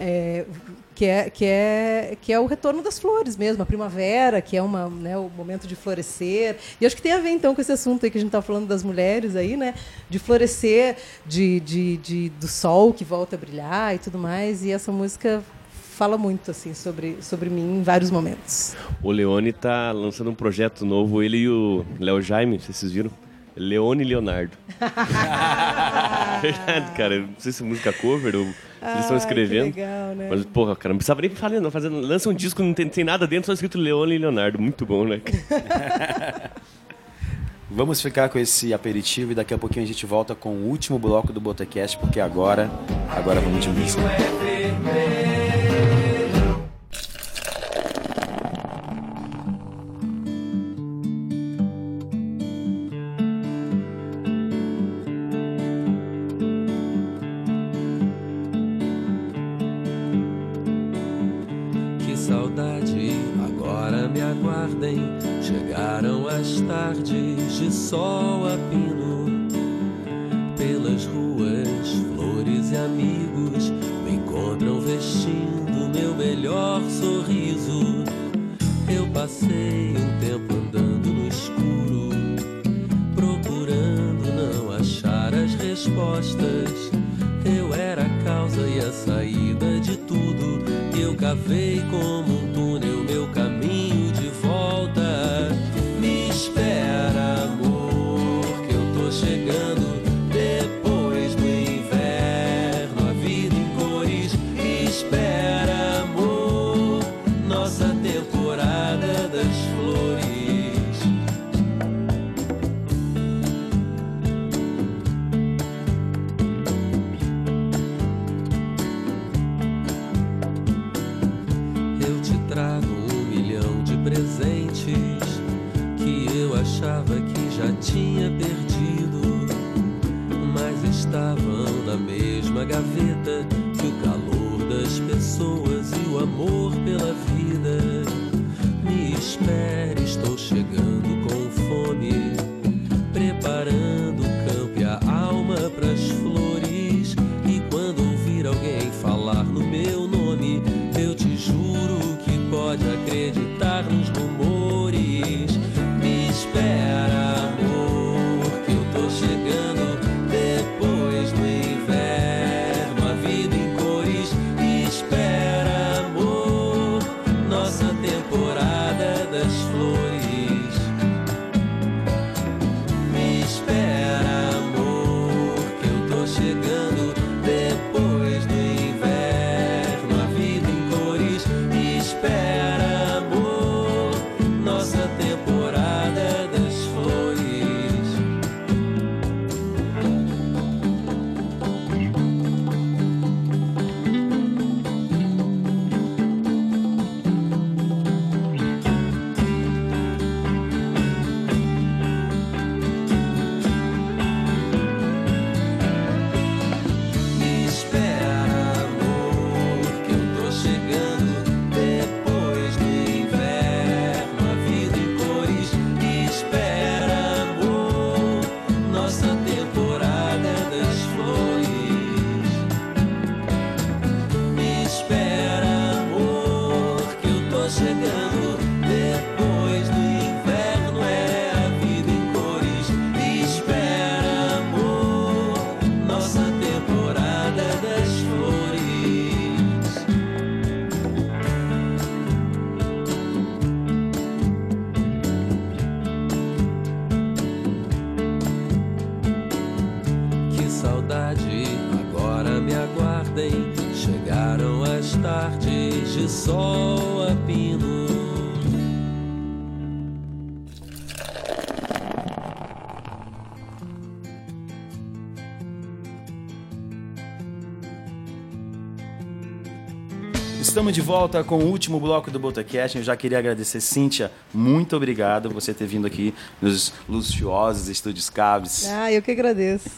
é, que, é, que, é, que é o retorno das flores mesmo, a primavera, que é uma, né, o momento de florescer. E acho que tem a ver, então, com esse assunto aí que a gente está falando das mulheres aí, né, de florescer, de, de, de, do sol que volta a brilhar e tudo mais. E essa música fala muito assim sobre, sobre mim em vários momentos. O Leone está lançando um projeto novo, ele e o Léo Jaime, vocês viram? Leone Leonardo. Verdade, cara. Não sei se é música cover ou se eles estão escrevendo. legal, né? Mas, porra, cara, não precisava nem falar, não. Fazendo, lança um disco, não tem, tem nada dentro, só escrito Leone e Leonardo. Muito bom, né? Vamos ficar com esse aperitivo e daqui a pouquinho a gente volta com o último bloco do Botecast, porque agora, agora vamos de música. Sol a pino pelas ruas, flores e amigos me encontram vestindo meu melhor sorriso. Eu passei um tempo andando no escuro, procurando não achar as respostas. Eu era a causa e a saída de tudo. Eu cavei como Estamos de volta com o último bloco do Botacast. Eu já queria agradecer, Cíntia, muito obrigado por você ter vindo aqui nos luxuosos estúdios Cabs Ah, eu que agradeço.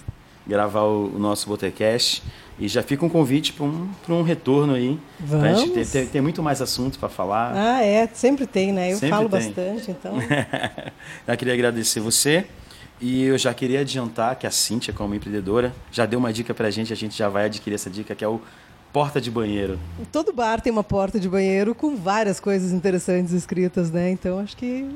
gravar o, o nosso Botacast. E já fica um convite para um, pra um retorno aí. Vamos. gente ter, ter- tem muito mais assunto para falar. Ah, é, sempre tem, né? Eu Sempre falo tem. bastante, então. já queria agradecer você. E eu já queria adiantar que a Cíntia, como empreendedora, já deu uma dica pra gente, a gente já vai adquirir essa dica, que é o porta de banheiro. Todo bar tem uma porta de banheiro com várias coisas interessantes escritas, né? Então acho que,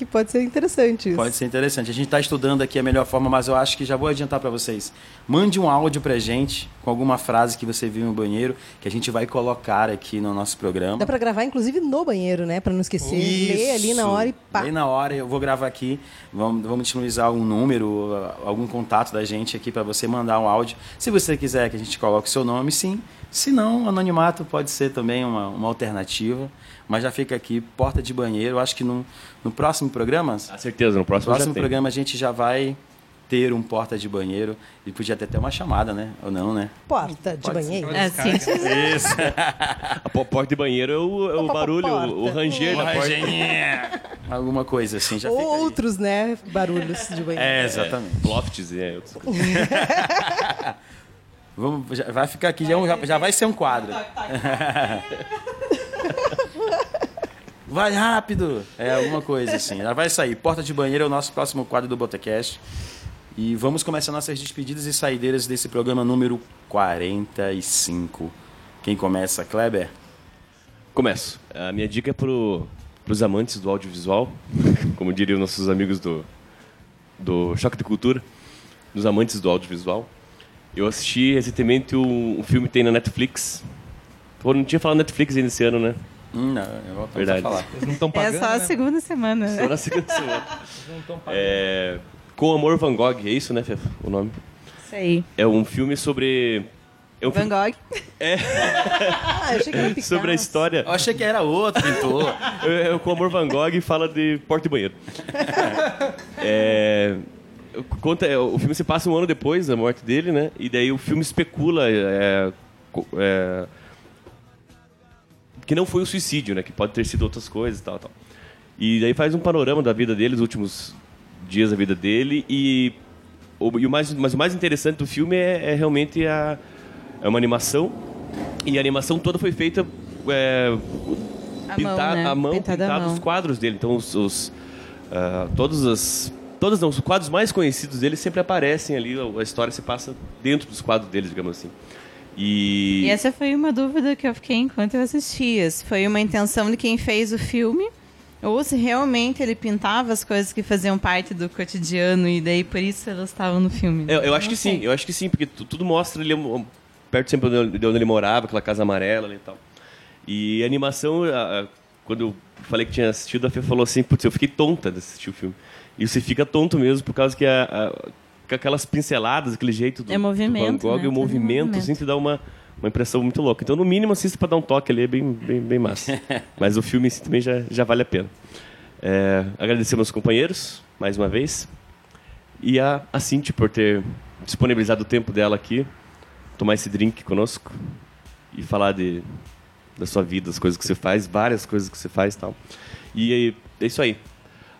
que pode ser interessante isso. Pode ser interessante. A gente está estudando aqui a melhor forma, mas eu acho que já vou adiantar para vocês. Mande um áudio pra gente com alguma frase que você viu no banheiro, que a gente vai colocar aqui no nosso programa. Dá pra gravar, inclusive, no banheiro, né? Pra não esquecer. Ler ali na hora e pá. Bem na hora, eu vou gravar aqui. Vamos, vamos disponibilizar um número, algum contato da gente aqui para você mandar um áudio. Se você quiser que a gente coloque o seu nome, sim. Se não, anonimato pode ser também uma, uma alternativa. Mas já fica aqui, porta de banheiro. Acho que no, no próximo programa, Com certeza, no no próximo, próximo já tem. programa a gente já vai ter um porta de banheiro. E podia ter até uma chamada, né? Ou não, né? Porta de banheiro. É, sim. Isso. A po- porta de banheiro é o, é o barulho, o, o porta. ranger da porta. Alguma coisa assim, já Ou fica aí. outros, né? Barulhos de banheiro. É, exatamente. Lofts, é. outras coisas. Vamos, já- vai ficar aqui, já, é um- já, já vai ser um quadro. Vai rápido! É alguma coisa assim. Já vai sair. Porta de banheiro é o nosso próximo quadro do Botecast. E vamos começar nossas despedidas e saideiras desse programa número 45. Quem começa, Kleber? Começo. A minha dica é pro, pros amantes do audiovisual, como diriam nossos amigos do, do Choque de Cultura, dos amantes do audiovisual. Eu assisti recentemente um, um filme que tem na Netflix. Pô, não tinha falado Netflix ainda esse ano, né? Não, eu vou Verdade. falar. Eles não estão É pagando, só a né? segunda semana. Só né? na segunda semana. Eles não estão pagando. É, Com Amor Van Gogh, é isso, né, Fefa? O nome? Isso aí. É um filme sobre. É um Van filme Gogh. Ah, eu achei que era Picasso. sobre a história. Eu achei que era outro pintor. É, com Amor Van Gogh fala de porta e banheiro. É, conta, é, o filme se passa um ano depois da morte dele, né? E daí o filme especula é, é, que não foi um suicídio, né? Que pode ter sido outras coisas e tal, tal. E daí faz um panorama da vida dele, os últimos dias da vida dele e o, e o mais, mas o mais interessante do filme é, é realmente a é uma animação e a animação toda foi feita é, À pintar mão, né? mão, Pintada os quadros dele. Então os, os ah, todos as todos não, os quadros mais conhecidos dele sempre aparecem ali, a história se passa dentro dos quadros dele, digamos assim. E, E essa foi uma dúvida que eu fiquei enquanto eu assistia. Se foi uma intenção de quem fez o filme, ou se realmente ele pintava as coisas que faziam parte do cotidiano e daí por isso elas estavam no filme. eu, eu acho Não que sei. sim, eu acho que sim, porque tu- tudo mostra ele perto sempre de onde de onde ele morava, aquela casa amarela e tal. E a animação, a- a- quando eu falei que tinha assistido, a Fê falou assim, putz, eu fiquei tonta de assistir o filme. E você fica tonto mesmo, por causa que a- com aquelas pinceladas, aquele jeito do, É movimento, do Van Gogh, né? o movimento, movimento. assim, te dá uma, uma impressão muito louca. Então, no mínimo, assista pra dar um toque ali, é bem, bem, bem massa. Mas o filme em si também já, já vale a pena. É, agradecer meus companheiros, mais uma vez. E a, a Cinti por ter disponibilizado o tempo dela aqui, tomar esse drink conosco e falar de, da sua vida, das coisas que você faz, várias coisas que você faz e tal. E é isso aí.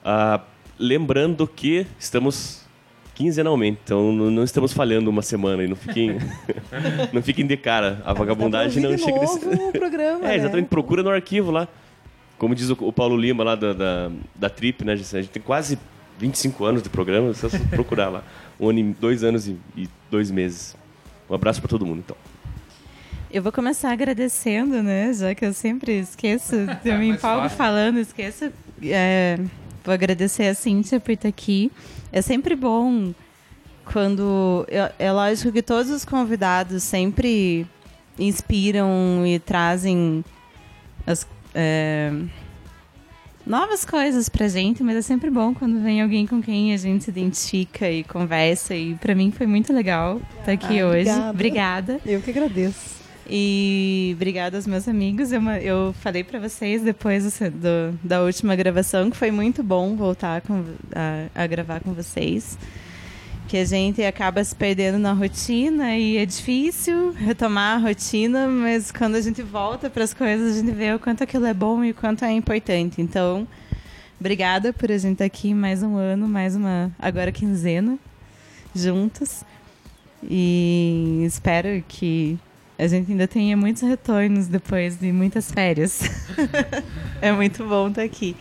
Ah, lembrando que estamos quinzenalmente, então não, não estamos falhando uma semana e não fiquem, não fiquem de cara. A vagabundagem pra não chega novo o programa, É, né? exatamente. Procura no arquivo lá. Como diz o, o Paulo Lima lá da, da, da Trip, né? A gente tem quase 25 anos de programa, é só procurar lá. Um ano, e- dois anos e, e dois meses. Um abraço para todo mundo, então. Eu vou começar agradecendo, né? Já que eu sempre esqueço, eu me empolgo falando, esqueço. É, vou agradecer a Cíntia por estar aqui. É sempre bom quando. É, é lógico que todos os convidados sempre inspiram e trazem as, é, novas coisas pra gente, mas é sempre bom quando vem alguém com quem a gente se identifica e conversa. E pra mim foi muito legal estar aqui Ah, hoje. obrigada. Obrigada. Eu que agradeço. E obrigada aos meus amigos. Eu, eu falei para vocês depois do, da última gravação que foi muito bom voltar com, a, a gravar com vocês que a gente acaba se perdendo na rotina e é difícil retomar a rotina, mas quando a gente volta para as coisas, a gente vê o quanto aquilo é bom e o quanto é importante. Então, obrigada por a gente estar aqui mais um ano, mais uma agora quinzena juntos. E espero que a gente ainda tenha muitos retornos depois de muitas férias. é muito bom estar aqui.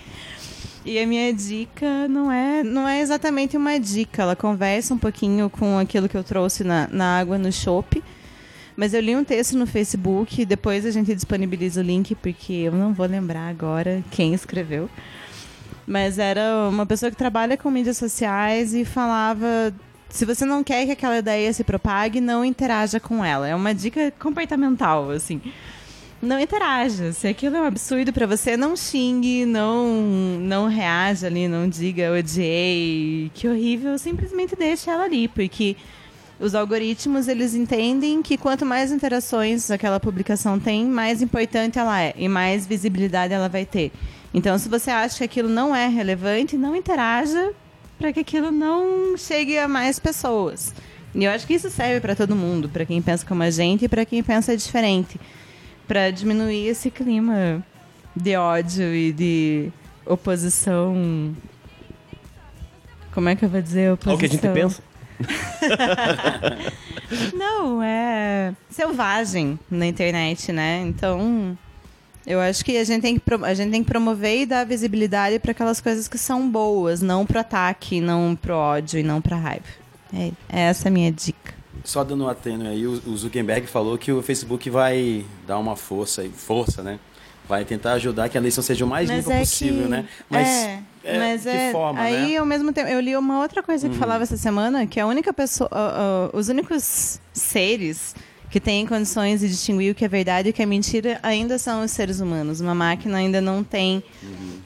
E a minha dica não é, não é exatamente uma dica, ela conversa um pouquinho com aquilo que eu trouxe na, na água no chopp. Mas eu li um texto no Facebook, depois a gente disponibiliza o link, porque eu não vou lembrar agora quem escreveu. Mas era uma pessoa que trabalha com mídias sociais e falava: se você não quer que aquela ideia se propague, não interaja com ela. É uma dica comportamental, assim não interaja. Se aquilo é um absurdo para você, não xingue, não não reaja ali, não diga odiei, que horrível, simplesmente deixe ela ali, porque os algoritmos eles entendem que quanto mais interações aquela publicação tem, mais importante ela é e mais visibilidade ela vai ter. Então, se você acha que aquilo não é relevante, não interaja para que aquilo não chegue a mais pessoas. E eu acho que isso serve para todo mundo, para quem pensa como a gente e para quem pensa diferente para diminuir esse clima de ódio e de oposição. Como é que eu vou dizer oposição? O que a gente pensa? Não, é selvagem na internet, né? Então, eu acho que a gente tem que, a gente tem que promover e dar visibilidade para aquelas coisas que são boas, não pro ataque, não pro ódio e não pra raiva. É, é essa a minha dica. Só dando um ateno aí, o Zuckerberg falou que o Facebook vai dar uma força, força, né? Vai tentar ajudar que a eleição seja o mais mas limpa é possível, que... né? Mas, é, é mas de é, forma, aí, né? ao mesmo tempo, eu li uma outra coisa que uhum. falava essa semana, que a única pessoa, uh, uh, os únicos seres que têm condições de distinguir o que é verdade e o que é mentira ainda são os seres humanos. Uma máquina ainda não tem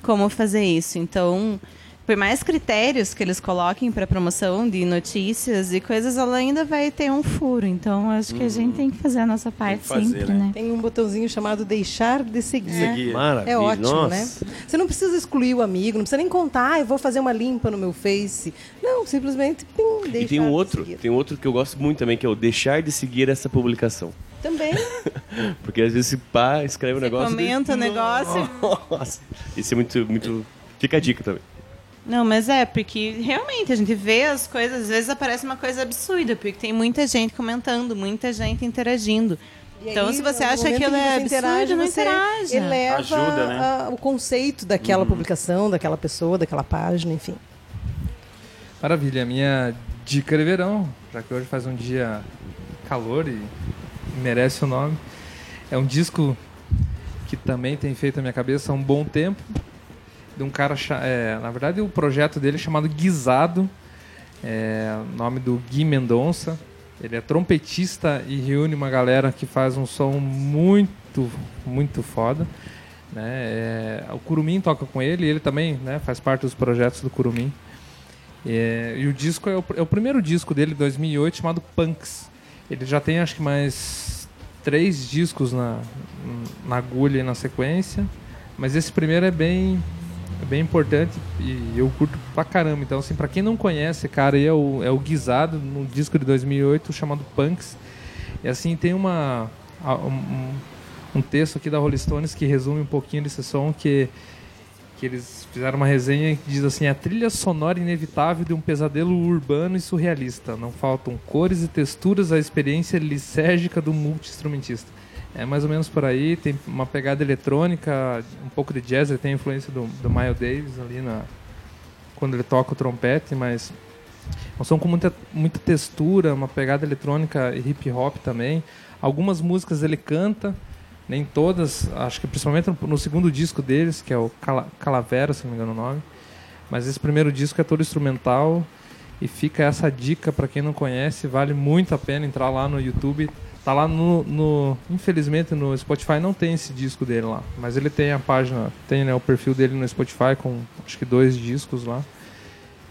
como fazer isso. Então, por mais critérios que eles coloquem para promoção de notícias e coisas, ela ainda vai ter um furo. Então, acho que a gente tem que fazer a nossa parte fazer, sempre, né? né? Tem um botãozinho chamado deixar de seguir. seguir. Maravilha. É ótimo, Nossa. né? Você não precisa excluir o amigo, não precisa nem contar, ah, eu vou fazer uma limpa no meu Face. Não, simplesmente pim, deixar E tem um outro, tem um outro que eu gosto muito também, que é o deixar de seguir essa publicação. Também. Porque às vezes pá, escreve um negócio. Comenta o negócio. Nossa. Isso é muito, muito. Fica a dica também. Não, mas é, porque realmente a gente vê as coisas, às vezes aparece uma coisa absurda, porque tem muita gente comentando, muita gente interagindo. E então, aí, se você acha que aquilo é absurdo, interage, não interage. eleva Ajuda, né? a, o conceito daquela uhum. publicação, daquela pessoa, daquela página, enfim. Maravilha. Minha dica de verão, já que hoje faz um dia calor e merece o nome, é um disco que também tem feito a minha cabeça há um bom tempo, de um cara. É, na verdade, o projeto dele é chamado Guisado, é, nome do Gui Mendonça. Ele é trompetista e reúne uma galera que faz um som muito, muito foda. Né? É, o Curumim toca com ele, ele também né, faz parte dos projetos do Curumim. É, e o disco é o, é o, primeiro disco dele, de 2008, chamado Punks. Ele já tem acho que mais três discos na, na agulha e na sequência, mas esse primeiro é bem é bem importante e eu curto pra caramba. Então, assim, pra quem não conhece, cara, é o, é o Guisado, no disco de 2008, chamado Punks. E assim, tem uma... Um, um texto aqui da Rolling Stones que resume um pouquinho desse som, que, que eles fizeram uma resenha que diz assim, a trilha sonora inevitável de um pesadelo urbano e surrealista. Não faltam cores e texturas à experiência lisérgica do multi-instrumentista. É mais ou menos por aí, tem uma pegada eletrônica, um pouco de jazz, ele tem a influência do, do Miles Davis ali na, quando ele toca o trompete, mas é um som com muita, muita textura, uma pegada eletrônica e hip hop também. Algumas músicas ele canta, nem todas, acho que principalmente no, segundo disco deles, que é o Cala, Calavera, se não me engano o nome. Mas esse primeiro disco é todo instrumental e fica essa dica para quem não conhece, vale muito a pena entrar lá no YouTube Tá lá no, no, Infelizmente no Spotify não tem esse disco dele lá. Mas ele tem a página, tem né, o perfil dele no Spotify com acho que dois discos lá.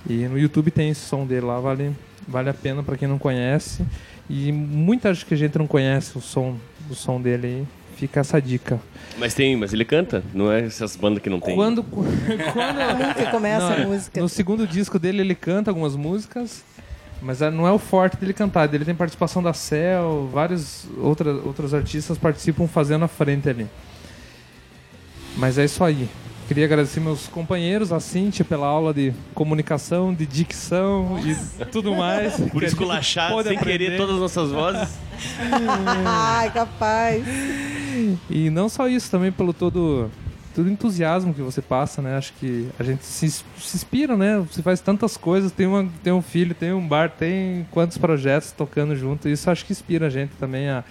E no YouTube tem esse som dele lá, vale, vale a pena para quem não conhece. E muita gente que a gente não conhece o som do som dele aí. Fica essa dica. Mas tem, mas ele canta? Não é essas bandas que não tem? Quando, quando que começa Não, a música. No segundo disco dele, ele canta algumas músicas, mas é- não é o forte dele cantar. Ele tem participação da Cell, vários outra, outros artistas participam fazendo a frente ali. Mas é isso aí. Queria agradecer meus companheiros, a Cintia, pela aula de comunicação, de dicção e tudo mais. Por esculachar sem querer aprender. todas as nossas vozes. Ai, capaz. E não só isso, também pelo todo todo entusiasmo que você passa, né? Acho que a gente se, se inspira, né? Você faz tantas coisas, tem, uma, tem um filho, tem um bar, tem quantos projetos tocando junto. Isso acho que inspira a gente também a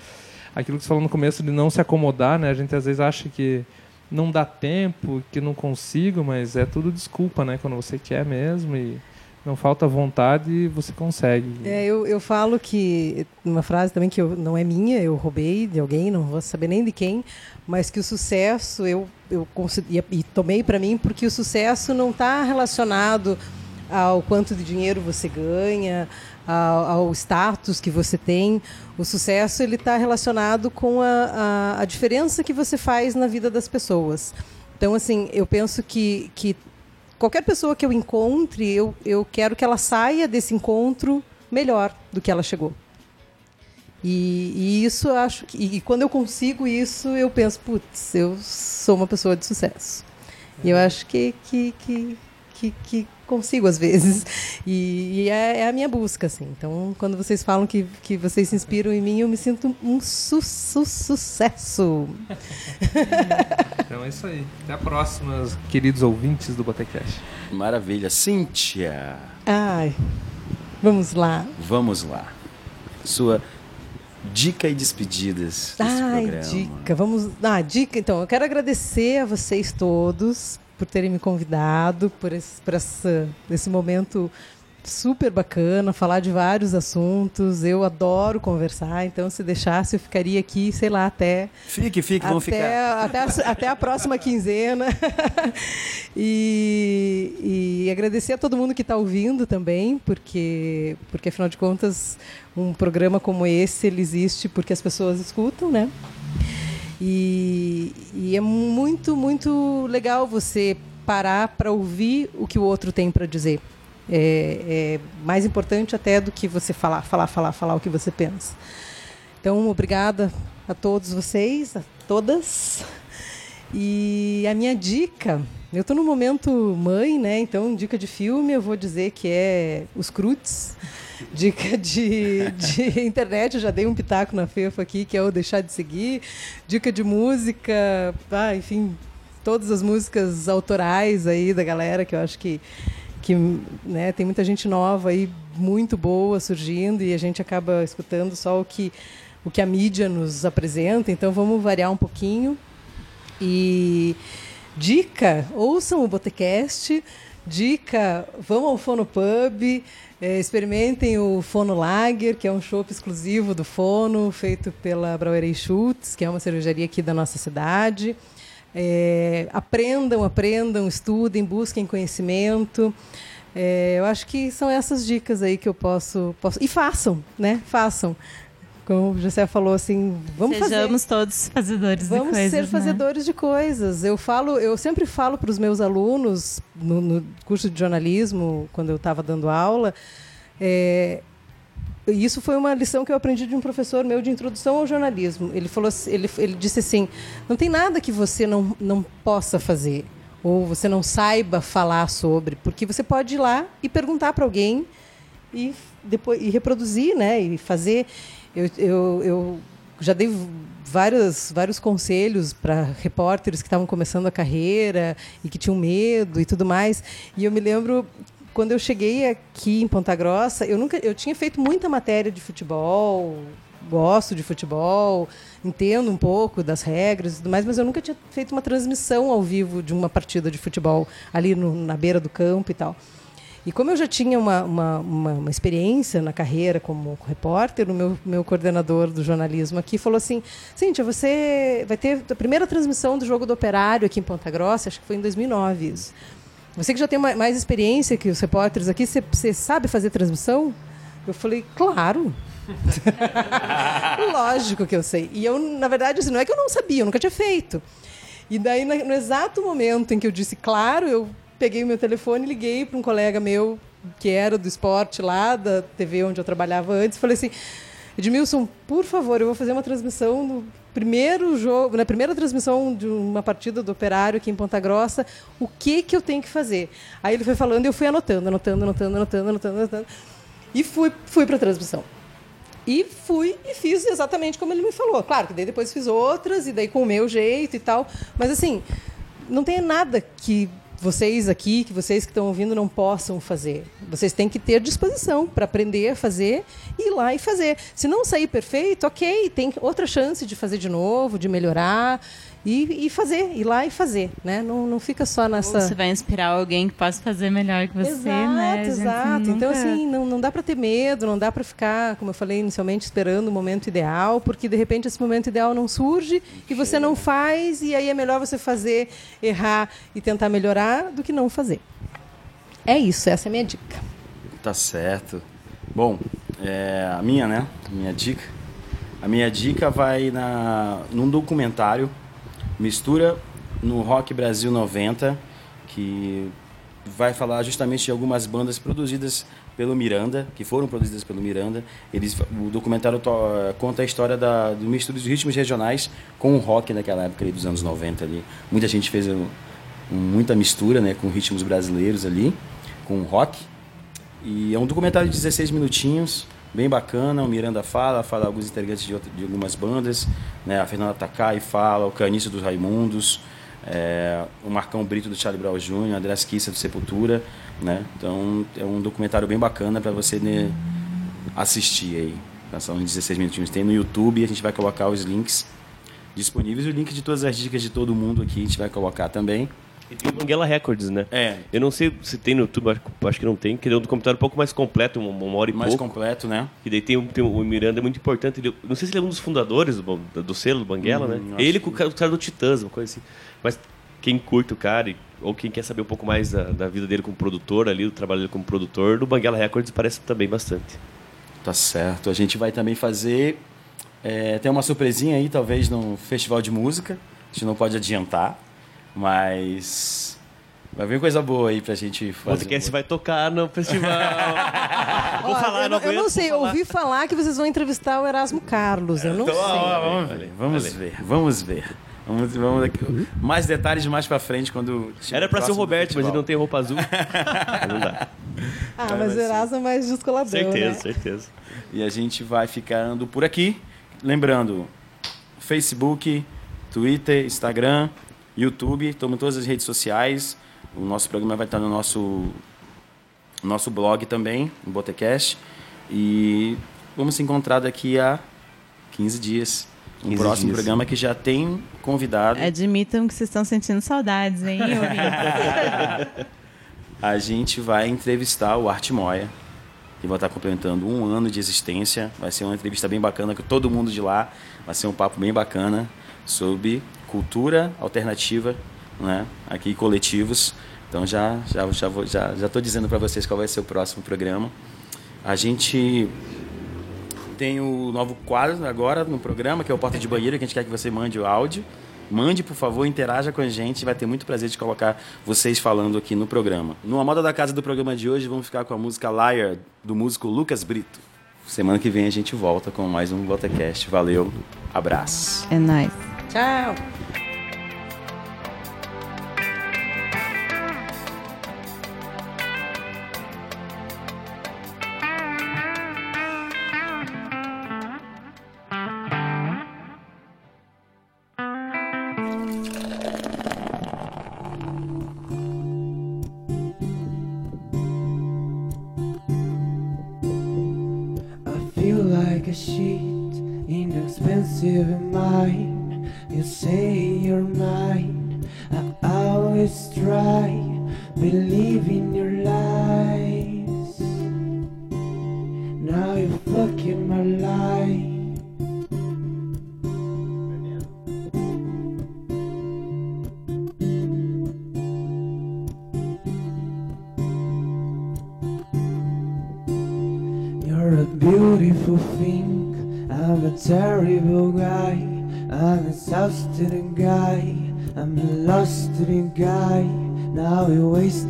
aquilo que você falou no começo de não se acomodar, né? A gente às vezes acha que não dá tempo, que não consigo, mas é tudo desculpa, né? Quando você quer mesmo e não falta vontade, você consegue. É, eu, eu falo que, uma frase também que eu, não é minha, eu roubei de alguém, não vou saber nem de quem, mas que o sucesso eu, eu consegui, e tomei para mim porque o sucesso não está relacionado ao quanto de dinheiro você ganha, ao, ao status que você tem. O sucesso ele está relacionado com a, a, a diferença que você faz na vida das pessoas. Então, assim, eu penso que, que qualquer pessoa que eu encontre, eu, eu quero que ela saia desse encontro melhor do que ela chegou. E, e isso eu acho que, e quando eu consigo isso, eu penso, putz, eu sou uma pessoa de sucesso. E eu acho que, que, que, que, que consigo às vezes. E, e é, é a minha busca, assim. Então, quando vocês falam que, que vocês se inspiram em mim, eu me sinto um su su sucesso. Então é isso aí. Até a próxima, queridos ouvintes do Botecast. Maravilha. Cíntia, Ai, vamos lá. vamos lá. Sua dica e despedidas desse Ai, programa. dica. Vamos. Ah, dica. Então, eu quero agradecer a vocês todos por terem me convidado, por esse, por essa, esse momento super bacana, falar de vários assuntos. Eu adoro conversar, então se deixasse eu ficaria aqui, sei lá, até Fique, fique, até, ficar. Até, a- até a próxima quinzena. e, e agradecer a todo mundo que está ouvindo também, porque, porque afinal de contas, um programa como esse ele existe porque as pessoas escutam, né? E, e é muito, muito legal você parar para ouvir o que o outro tem para dizer. É, é mais importante até do que você falar, falar, falar, falar o que você pensa. Então, obrigada a todos vocês, a todas. E a minha dica, eu estou no momento mãe, né? Então, dica de filme, eu vou dizer que é Os Crutes. Dica de, de internet, eu já dei um pitaco na FEFA aqui, que é o Deixar de Seguir. Dica de música, ah, enfim, todas as músicas autorais aí da galera, que eu acho que, que né, tem muita gente nova aí, muito boa surgindo, e a gente acaba escutando só o que, o que a mídia nos apresenta, então vamos variar um pouquinho. E dica, ouçam o Botecast. Dica, vão ao Fono Pub, eh, experimentem o Fono Lager, que é um chopp exclusivo do Fono, feito pela Brauerei Schultz, que é uma cervejaria aqui da nossa cidade. Eh, aprendam, aprendam, estudem, busquem conhecimento. Eh, eu acho que são essas dicas aí que eu posso, posso... E façam, né? Façam. Como o José falou, assim, vamos fazer. Sejamos todos fazedores Vamos de coisas. ser né? fazedores de coisas. Eu falo, eu sempre falo para os meus alunos no, no curso de jornalismo, quando eu estava dando aula, é, isso foi uma lição que eu aprendi de um professor meu de introdução ao jornalismo. Ele falou, ele, ele disse assim: não tem nada que você não, não possa fazer ou você não saiba falar sobre, porque você pode ir lá e perguntar para alguém e depois e reproduzir, né, e fazer. Eu, eu, eu já dei vários, vários conselhos para repórteres que estavam começando a carreira e que tinham medo e tudo mais. E eu me lembro quando eu cheguei aqui em Ponta Grossa, eu nunca eu tinha feito muita matéria de futebol, gosto de futebol, entendo um pouco das regras e tudo mais, mas eu nunca tinha feito uma transmissão ao vivo de uma partida de futebol ali no, na beira do campo e tal. E como eu já tinha uma, uma, uma, uma experiência na carreira como repórter, o meu, meu coordenador do jornalismo aqui falou assim: Cíntia, você vai ter a primeira transmissão do Jogo do Operário aqui em Ponta Grossa, acho que foi em 2009 isso. Você que já tem ma- mais experiência que os repórteres aqui, você, você sabe fazer transmissão? Eu falei, claro, Lógico que eu sei. E eu, na verdade, assim, não é que eu não sabia, eu nunca tinha feito. E daí, no exato momento em que eu disse claro, eu peguei o meu telefone liguei para um colega meu, que era do esporte lá, da TV onde eu trabalhava antes, falei assim. Edmilson, por favor, eu vou fazer uma transmissão no primeiro jogo, na primeira transmissão de uma partida do Operário aqui em Ponta Grossa, o que que eu tenho que fazer? Aí ele foi falando e eu fui anotando, anotando, anotando, anotando, anotando, anotando. E fui, fui para a transmissão. E fui e fiz exatamente como ele me falou. Claro que daí depois fiz outras, e daí com o meu jeito e tal. Mas assim, não tem nada que vocês aqui, que vocês que estão ouvindo não possam fazer. Vocês têm que ter disposição para aprender a fazer e ir lá e fazer. Se não sair perfeito, ok, tem outra chance de fazer de novo, de melhorar e, e fazer, ir lá e fazer, né? Não, não fica só nessa. Ou você vai inspirar alguém que possa fazer melhor que você, exato, né? Exato, nunca... Então, assim, não, não dá para ter medo, não dá para ficar, como eu falei inicialmente, esperando o momento ideal, porque de repente esse momento ideal não surge e você não faz, e aí é melhor você fazer, errar e tentar melhorar do que não fazer. É isso, essa é a minha dica. Tá certo. Bom, é, a minha, né? A minha dica. A minha dica vai na, num documentário Mistura no Rock Brasil 90, que vai falar justamente de algumas bandas produzidas pelo Miranda, que foram produzidas pelo Miranda. Eles, o documentário to, conta a história da, do mistura dos ritmos regionais com o rock naquela época ali, dos anos 90 ali. Muita gente fez um, muita mistura né, com ritmos brasileiros ali, com rock. E é um documentário de 16 minutinhos, bem bacana. O Miranda fala, fala alguns integrantes de, de algumas bandas, né? A Fernanda Takai fala, o Canício dos Raimundos, é, o Marcão Brito do Charlie Brown Jr., André Esquissa do Sepultura, né? Então é um documentário bem bacana para você né, assistir aí. São 16 minutinhos. Tem no YouTube, a gente vai colocar os links disponíveis. O link de todas as dicas de todo mundo aqui a gente vai colocar também. E tem o Banguela Records, né? É. Eu não sei se tem no YouTube, acho, que não tem, que é um documentário um pouco mais completo, uma, uma hora e mais pouco. Mais completo, né? E daí tem, tem, o Miranda, é muito importante. Ele, não sei se ele é um dos fundadores do, do selo do Banguela, hum, né? Ele com o cara do Titãs, uma coisa assim. Mas quem curte o cara, ou quem quer saber um pouco mais da, da vida dele como produtor ali, do trabalho dele como produtor, do Banguela Records parece também bastante. Tá certo. A gente vai também fazer. É, tem uma surpresinha aí, talvez, no Festival de Música. A gente não pode adiantar, mas Vai vir coisa boa aí pra gente fazer. O podcast um... vai tocar no festival. vou falar, eu não, eu não sei, eu ouvi falar que vocês vão entrevistar o Erasmo Carlos. Eu não então, sei. Ó, vamos ver, vamos ver, vamos ver. Vamos, vamos aqui. Mais detalhes mais pra frente quando. Era pra ser o Roberto, mas ele não tem roupa azul. não dá. Ah, mas o Erasmo é mais descoladão. Certeza, né? certeza. E a gente vai ficando por aqui. Lembrando: Facebook, Twitter, Instagram, YouTube, estamos em todas as redes sociais. O nosso programa vai estar no nosso, nosso blog também, no Botecast. E vamos se encontrar daqui a 15 dias. Um 15 próximo dias. programa que já tem convidado. Admitam que vocês estão sentindo saudades, hein, A gente vai entrevistar o Arte Moia, que vai estar complementando um ano de existência. Vai ser uma entrevista bem bacana com todo mundo de lá. Vai ser um papo bem bacana sobre cultura alternativa né? Aqui coletivos. Então já já já vou, já já estou dizendo para vocês qual vai ser o próximo programa. A gente tem o novo quadro agora no programa, que é o Porta de Banheiro, que a gente quer que você mande o áudio. Mande, por favor, interaja com a gente. Vai ter muito prazer de colocar vocês falando aqui no programa. No Moda da Casa do programa de hoje, vamos ficar com a música Liar, do músico Lucas Brito. Semana que vem a gente volta com mais um Botecast. Valeu, abraço. É nóis. Tchau.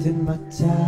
within my time.